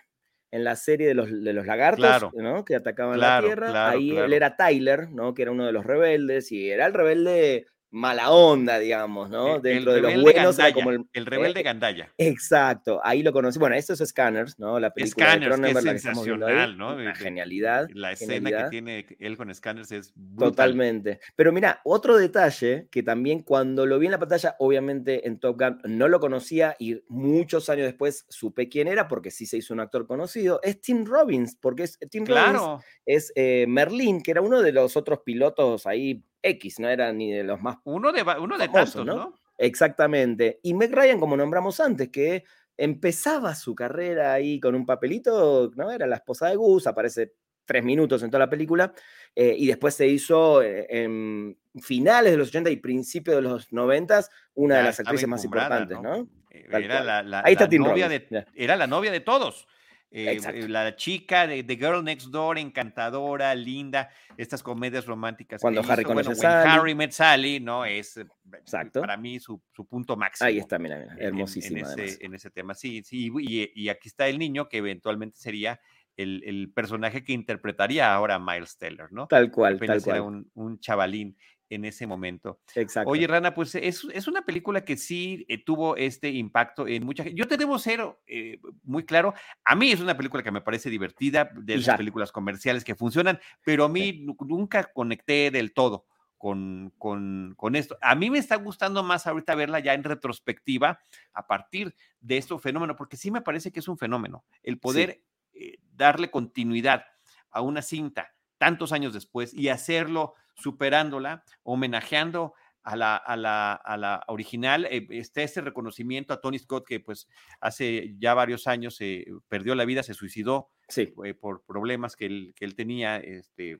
En la serie de los, de los lagartos, ¿no? Que atacaban la Tierra. Ahí él era Tyler, ¿no? Que era uno de los rebeldes y era el rebelde mala onda, digamos, ¿no? Dentro de los buenos como el, el rebelde eh, Gandaya. Exacto, ahí lo conocí. Bueno, esto es Scanners, ¿no? La película Scanners, de es sensacional, ¿no? Una genialidad. La escena que tiene él con Scanners es brutal. Totalmente. Pero mira, otro detalle que también cuando lo vi en la pantalla, obviamente en Top Gun no lo conocía y muchos años después supe quién era porque sí se hizo un actor conocido, es Tim Robbins, porque es, Tim Robbins es eh, Merlin, que era uno de los otros pilotos ahí X, no era ni de los más. Uno de, uno de tantos, ¿no? Exactamente. Y Meg Ryan, como nombramos antes, que empezaba su carrera ahí con un papelito, ¿no? Era la esposa de Gus, aparece tres minutos en toda la película, eh, y después se hizo eh, en finales de los 80 y principios de los 90 una de las actrices más importantes, ¿no? Eh, era la, Ahí está novia de, era la novia de todos. Eh, la chica de The Girl Next Door, encantadora, linda, estas comedias románticas. Cuando Harry conoce bueno, Harry Met Sally, ¿no? Es eh, Exacto. para mí su, punto máximo. Ahí está, mira, mira hermosísima. En, ese, tema, sí, sí. Y, aquí está el niño que eventualmente sería el, personaje que interpretaría ahora Miles Teller, ¿no? Tal cual, tal cual. un, un chavalín en ese momento. Exacto. Oye, Rana, pues es, es una película que sí eh, tuvo este impacto en mucha gente. Yo te debo ser eh, muy claro, a mí es una película que me parece divertida, de esas películas comerciales que funcionan, pero a mí nunca conecté del todo. Con, con, con, esto. A mí me está gustando más ahorita verla ya en retrospectiva a partir de este fenómeno, porque sí me parece que es un fenómeno, el poder eh, darle continuidad a una cinta tantos años después y hacerlo superándola, homenajeando a la, a la, a la original. Eh, está este reconocimiento a Tony Scott, que pues hace ya varios años se perdió la vida, se suicidó sí. Eh, por problemas que él, que él tenía este,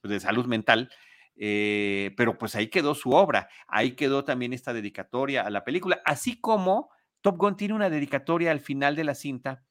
pues, de salud mental. Eh, pero pues ahí quedó su obra, ahí quedó también esta dedicatoria a la película, así como Top Gun tiene una dedicatoria al final de la cinta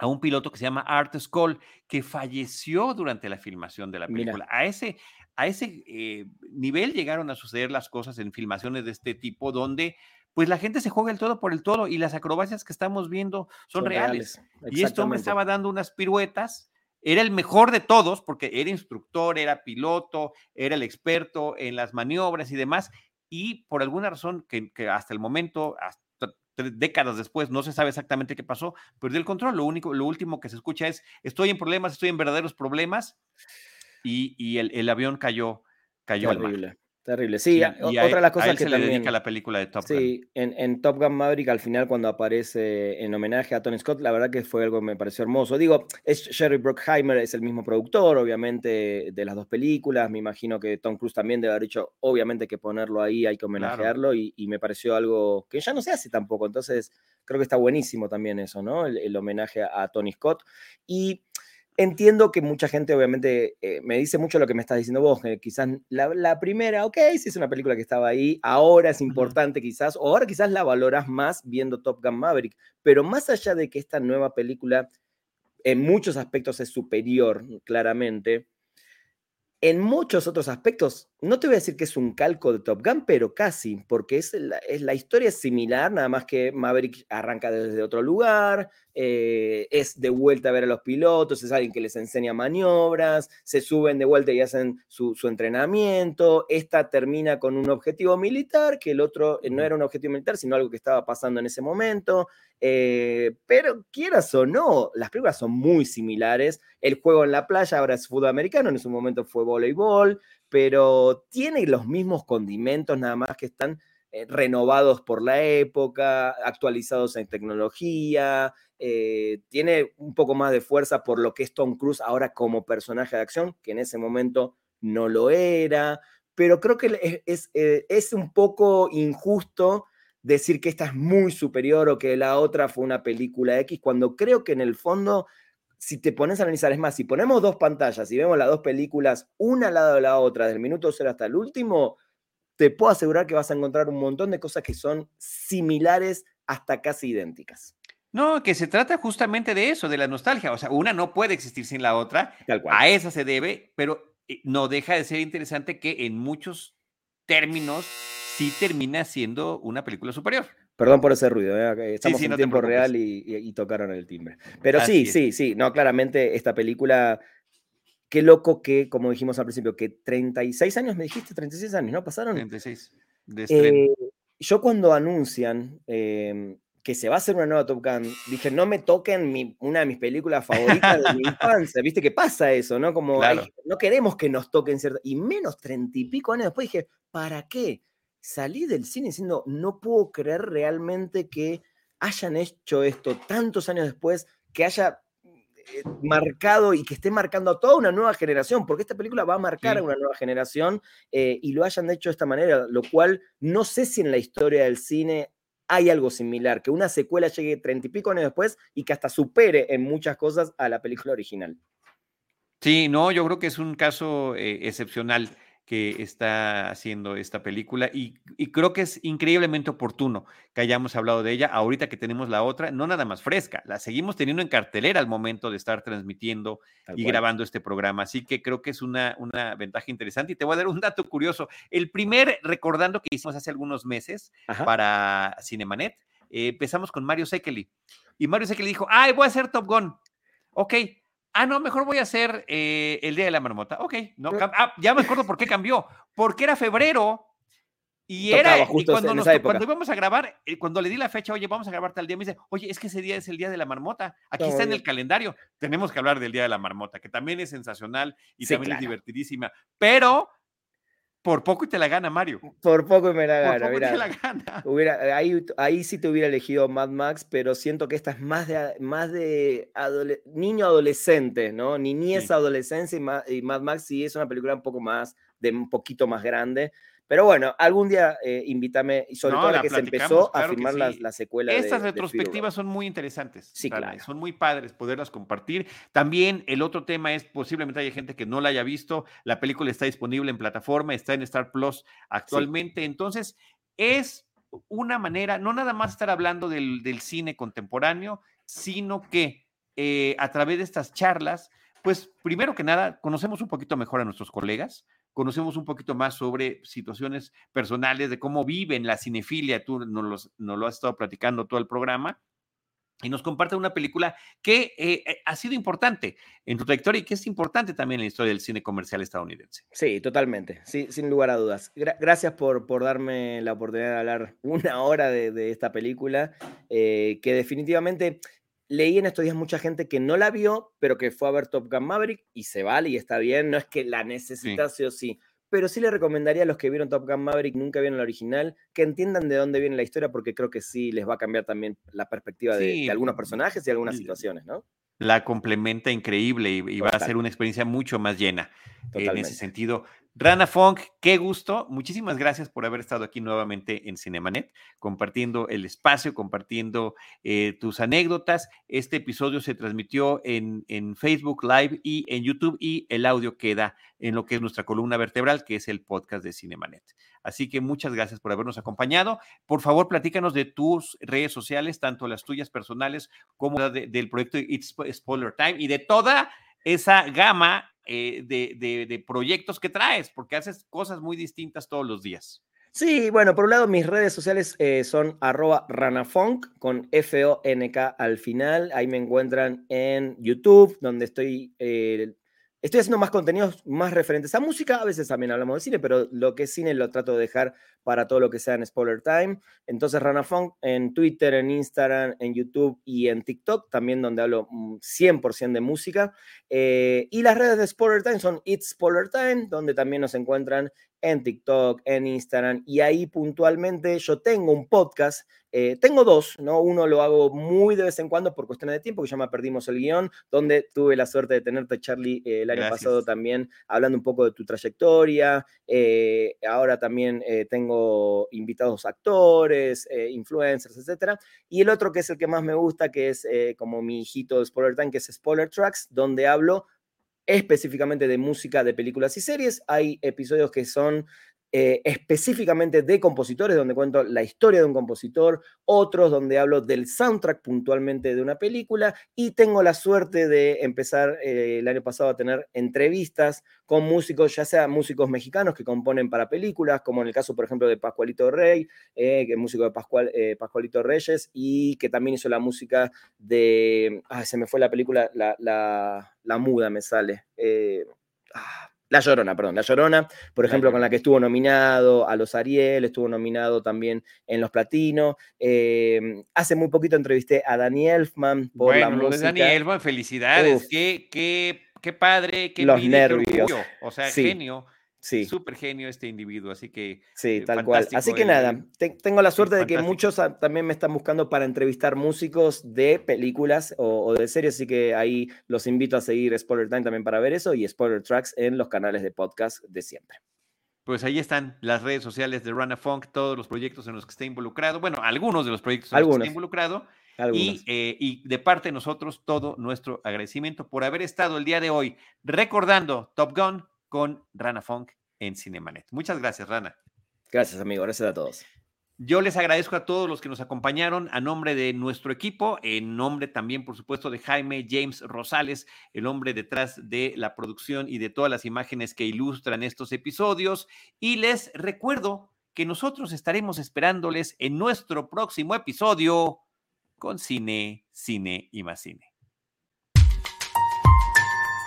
a un piloto que se llama Art Skoll, que falleció durante la filmación de la película. A ese, a ese eh, nivel llegaron a suceder las cosas en filmaciones de este tipo, donde pues la gente se juega el todo por el todo y las acrobacias que estamos viendo son, reales. Y este hombre estaba dando unas piruetas, era el mejor de todos, porque era instructor, era piloto, era el experto en las maniobras y demás, y por alguna razón que, hasta el momento, hasta décadas después, no se sabe exactamente qué pasó, perdió el control. Lo único, lo último que se escucha es: estoy en problemas, estoy en verdaderos problemas y, el, avión cayó, cayó terrible, al mar. Terrible. Sí, otra de las cosas que se le dedica la película de Top Gun. Sí, en, Top Gun Maverick, al final, cuando aparece en homenaje a Tony Scott, la verdad que fue algo que me pareció hermoso. Digo, es Sherry Bruckheimer, es el mismo productor, obviamente, de las dos películas. Me imagino que Tom Cruise también debe haber dicho, obviamente, que ponerlo ahí, hay que homenajearlo, y, me pareció algo que ya no se hace tampoco. Entonces, creo que está buenísimo también eso, ¿no? El, el homenaje a Tony Scott. Y Entiendo que mucha gente obviamente eh, me dice mucho lo que me estás diciendo vos, que quizás la, primera, ok, si es una película que estaba ahí, ahora es importante quizás, o ahora quizás la valoras más viendo Top Gun Maverick, pero más allá de que esta nueva película en muchos aspectos es superior, claramente, en muchos otros aspectos, no te voy a decir que es un calco de Top Gun, pero casi, porque es la, es la historia es similar, nada más que Maverick arranca desde otro lugar, eh, es de vuelta a ver a los pilotos, es alguien que les enseña maniobras, se suben de vuelta y hacen su, su entrenamiento, esta termina con un objetivo militar, que el otro eh, no era un objetivo militar, sino algo que estaba pasando en ese momento, eh, pero quieras o no, las películas son muy similares. El juego en la playa ahora es fútbol americano, en su momento fue voleibol, pero tiene los mismos condimentos, nada más que están eh, renovados por la época, actualizados en tecnología, eh, tiene un poco más de fuerza por lo que es Tom Cruise ahora como personaje de acción, que en ese momento no lo era, pero creo que es, es un poco injusto decir que esta es muy superior o que la otra fue una película X, cuando creo que en el fondo, si te pones a analizar, es más, si ponemos dos pantallas y vemos las dos películas una al lado de la otra, del minuto cero hasta el último, te puedo asegurar que vas a encontrar un montón de cosas que son similares hasta casi idénticas. No, que se trata justamente de eso, de la nostalgia. O sea, una no puede existir sin la otra. A esa se debe, pero eh, no deja de ser interesante que en muchos términos sí termina siendo una película superior. Perdón por ese ruido, ¿eh? estamos en tiempo real y, tocaron el timbre. Pero sí, sí, sí, no, claramente esta película qué loco que, como dijimos al principio, que 36 años, me dijiste, 36 años, ¿no? ¿Pasaron? 36. De eh, yo cuando anuncian em, que se va a hacer una nueva Top Gun, dije, no me toquen una de mis películas favoritas de mi infancia. ¿Viste qué pasa eso, no? Como no queremos que nos toquen cierta... Y menos treinta y pico años después dije, ¿para qué? Salí del cine diciendo, no puedo creer realmente que hayan hecho esto tantos años después, que haya eh, marcado y que esté marcando a toda una nueva generación, porque esta película va a marcar a una nueva generación eh, y lo hayan hecho de esta manera, lo cual no sé si en la historia del cine hay algo similar, que una secuela llegue treinta y pico años después y que hasta supere en muchas cosas a la película original. Sí, no, yo creo que es un caso eh, excepcional que está haciendo esta película y, creo que es increíblemente oportuno que hayamos hablado de ella ahorita que tenemos la otra, no nada más fresca, la seguimos teniendo en cartelera al momento de estar transmitiendo y grabando este programa, así que creo que es una, una ventaja interesante. Y te voy a dar un dato curioso, el primer recordando que hicimos hace algunos meses para Cinemanet, eh, empezamos con Mario Sekeli y Mario Sekeli dijo, ay, voy a hacer Top Gun, ok, Ah, no, mejor voy a hacer eh, el Día de la Marmota. Ok, no, ah, ya me acuerdo por qué cambió. Porque era febrero y era cuando, cuando íbamos a grabar, eh, cuando le di la fecha, oye, vamos a grabar tal día, me dice, oye, es que ese día es el Día de la Marmota. Aquí está en el calendario. Tenemos que hablar del Día de la Marmota, que también es sensacional y también es divertidísima. Pero por poco y te la gana, Mario. Por poco y me la gana. Por poco te la gana. Hubiera, ahí, ahí sí te hubiera elegido Mad Max, pero siento que esta es más de, más de niño adolescente, ¿no? Niñez, adolescencia y, Mad Max sí es una película un poco más, de un poquito más grande. Pero bueno, algún día eh, invítame, y sobre todo la que se empezó a filmar la, la, secuela. Estas retrospectivas son muy interesantes. Sí, claro. Son muy padres poderlas compartir. También el otro tema es, posiblemente haya gente que no la haya visto. La película está disponible en plataforma, está en Star Plus actualmente. Entonces, es una manera, no nada más estar hablando del, del cine contemporáneo, sino que eh, a través de estas charlas, pues primero que nada, conocemos un poquito mejor a nuestros colegas, conocemos un poquito más sobre situaciones personales, de cómo viven la cinefilia, tú nos, lo has estado platicando todo el programa, y nos comparte una película que eh, eh, ha sido importante en tu trayectoria y que es importante también en la historia del cine comercial estadounidense. Sí, totalmente, sí, sin lugar a dudas. gracias por, por darme la oportunidad de hablar una hora de, esta película, eh, que definitivamente leí en estos días mucha gente que no la vio, pero que fue a ver Top Gun Maverick y se vale y está bien, no es que la necesita sí, o sí. Pero sí le recomendaría a los que vieron Top Gun Maverick, nunca vieron la original, que entiendan de dónde viene la historia, porque creo que sí les va a cambiar también la perspectiva de, algunos personajes y algunas situaciones, ¿no? La complementa increíble y, va a ser una experiencia mucho más llena en ese sentido. Rana Funk, qué gusto. Muchísimas gracias por haber estado aquí nuevamente en Cinemanet, compartiendo el espacio, compartiendo eh, tus anécdotas. Este episodio se transmitió en, en, Facebook Live y en YouTube y el audio queda en lo que es nuestra columna vertebral, que es el podcast de Cinemanet. Así que muchas gracias por habernos acompañado. Por favor, platícanos de tus redes sociales, tanto las tuyas personales como la del proyecto It's Spoiler Time y de toda esa gama eh, de, proyectos que traes, porque haces cosas muy distintas todos los días. Sí, bueno, por un lado mis redes sociales eh, son arroba ranafunk con F-O-N-K al final. Ahí me encuentran en YouTube, donde estoy eh, Estoy haciendo más contenidos más referentes a música, a veces también hablamos de cine, pero lo que es cine lo trato de dejar para todo lo que sea en Spoiler Time. Entonces, Rana Funk en Twitter, en Instagram, en YouTube y en TikTok, también donde hablo 100% mm, de música. Eh, y las redes de Spoiler Time son It's Spoiler Time, donde también nos encuentran en TikTok, en Instagram, y ahí puntualmente yo tengo un podcast, eh, tengo dos, ¿no? Uno lo hago muy de vez en cuando por cuestiones de tiempo, que ya me Perdimos el Guión, donde tuve la suerte de tenerte, Charlie, eh, el año pasado también, hablando un poco de tu trayectoria. Eh, ahora también tengo invitados actores, influencers, etc. Y el otro que es el que más me gusta, que es como mi hijito de Spoiler Time, que es Spoiler Tracks, donde hablo específicamente de música de películas y series. Hay episodios que son eh, específicamente de compositores, donde cuento la historia de un compositor, otros donde hablo del soundtrack puntualmente de una película, y tengo la suerte de empezar eh, el año pasado a tener entrevistas con músicos, ya sea músicos mexicanos que componen para películas, como en el caso, por ejemplo, de Pascualito Rey, eh, que es músico de Pascual, Pascualito Reyes, y que también hizo la música de, se me fue la película, la, la, la muda me sale ah, la Llorona, perdón, La Llorona, por ejemplo, con la que estuvo nominado a los Ariel, estuvo nominado también en los Platinos. Em, hace muy poquito entrevisté a Danny Elfman por la música. Danny Elfman, felicidades, qué, qué, qué, padre, qué los nervios. o sea, genio. Sí. Súper genio este individuo, así que. Sí, eh, tal cual. Así que nada, tengo la suerte de que muchos también me están buscando para entrevistar músicos de películas o, de series, así que ahí los invito a seguir Spoiler Time también para ver eso y Spoiler Tracks en los canales de podcast de siempre. Pues ahí están las redes sociales de Rana Funk, todos los proyectos en los que está involucrado, bueno, algunos de los proyectos en los que está involucrado. Y, eh, y, de parte de nosotros, todo nuestro agradecimiento por haber estado el día de hoy recordando Top Gun, con Rana Funk en Cinemanet. Muchas gracias, Rana. Gracias, amigo. Gracias a todos. Yo les agradezco a todos los que nos acompañaron a nombre de nuestro equipo, en nombre también, por supuesto, de Jaime James Rosales, el hombre detrás de la producción y de todas las imágenes que ilustran estos episodios. Y les recuerdo que nosotros estaremos esperándoles en nuestro próximo episodio con Cine, Cine y más Cine.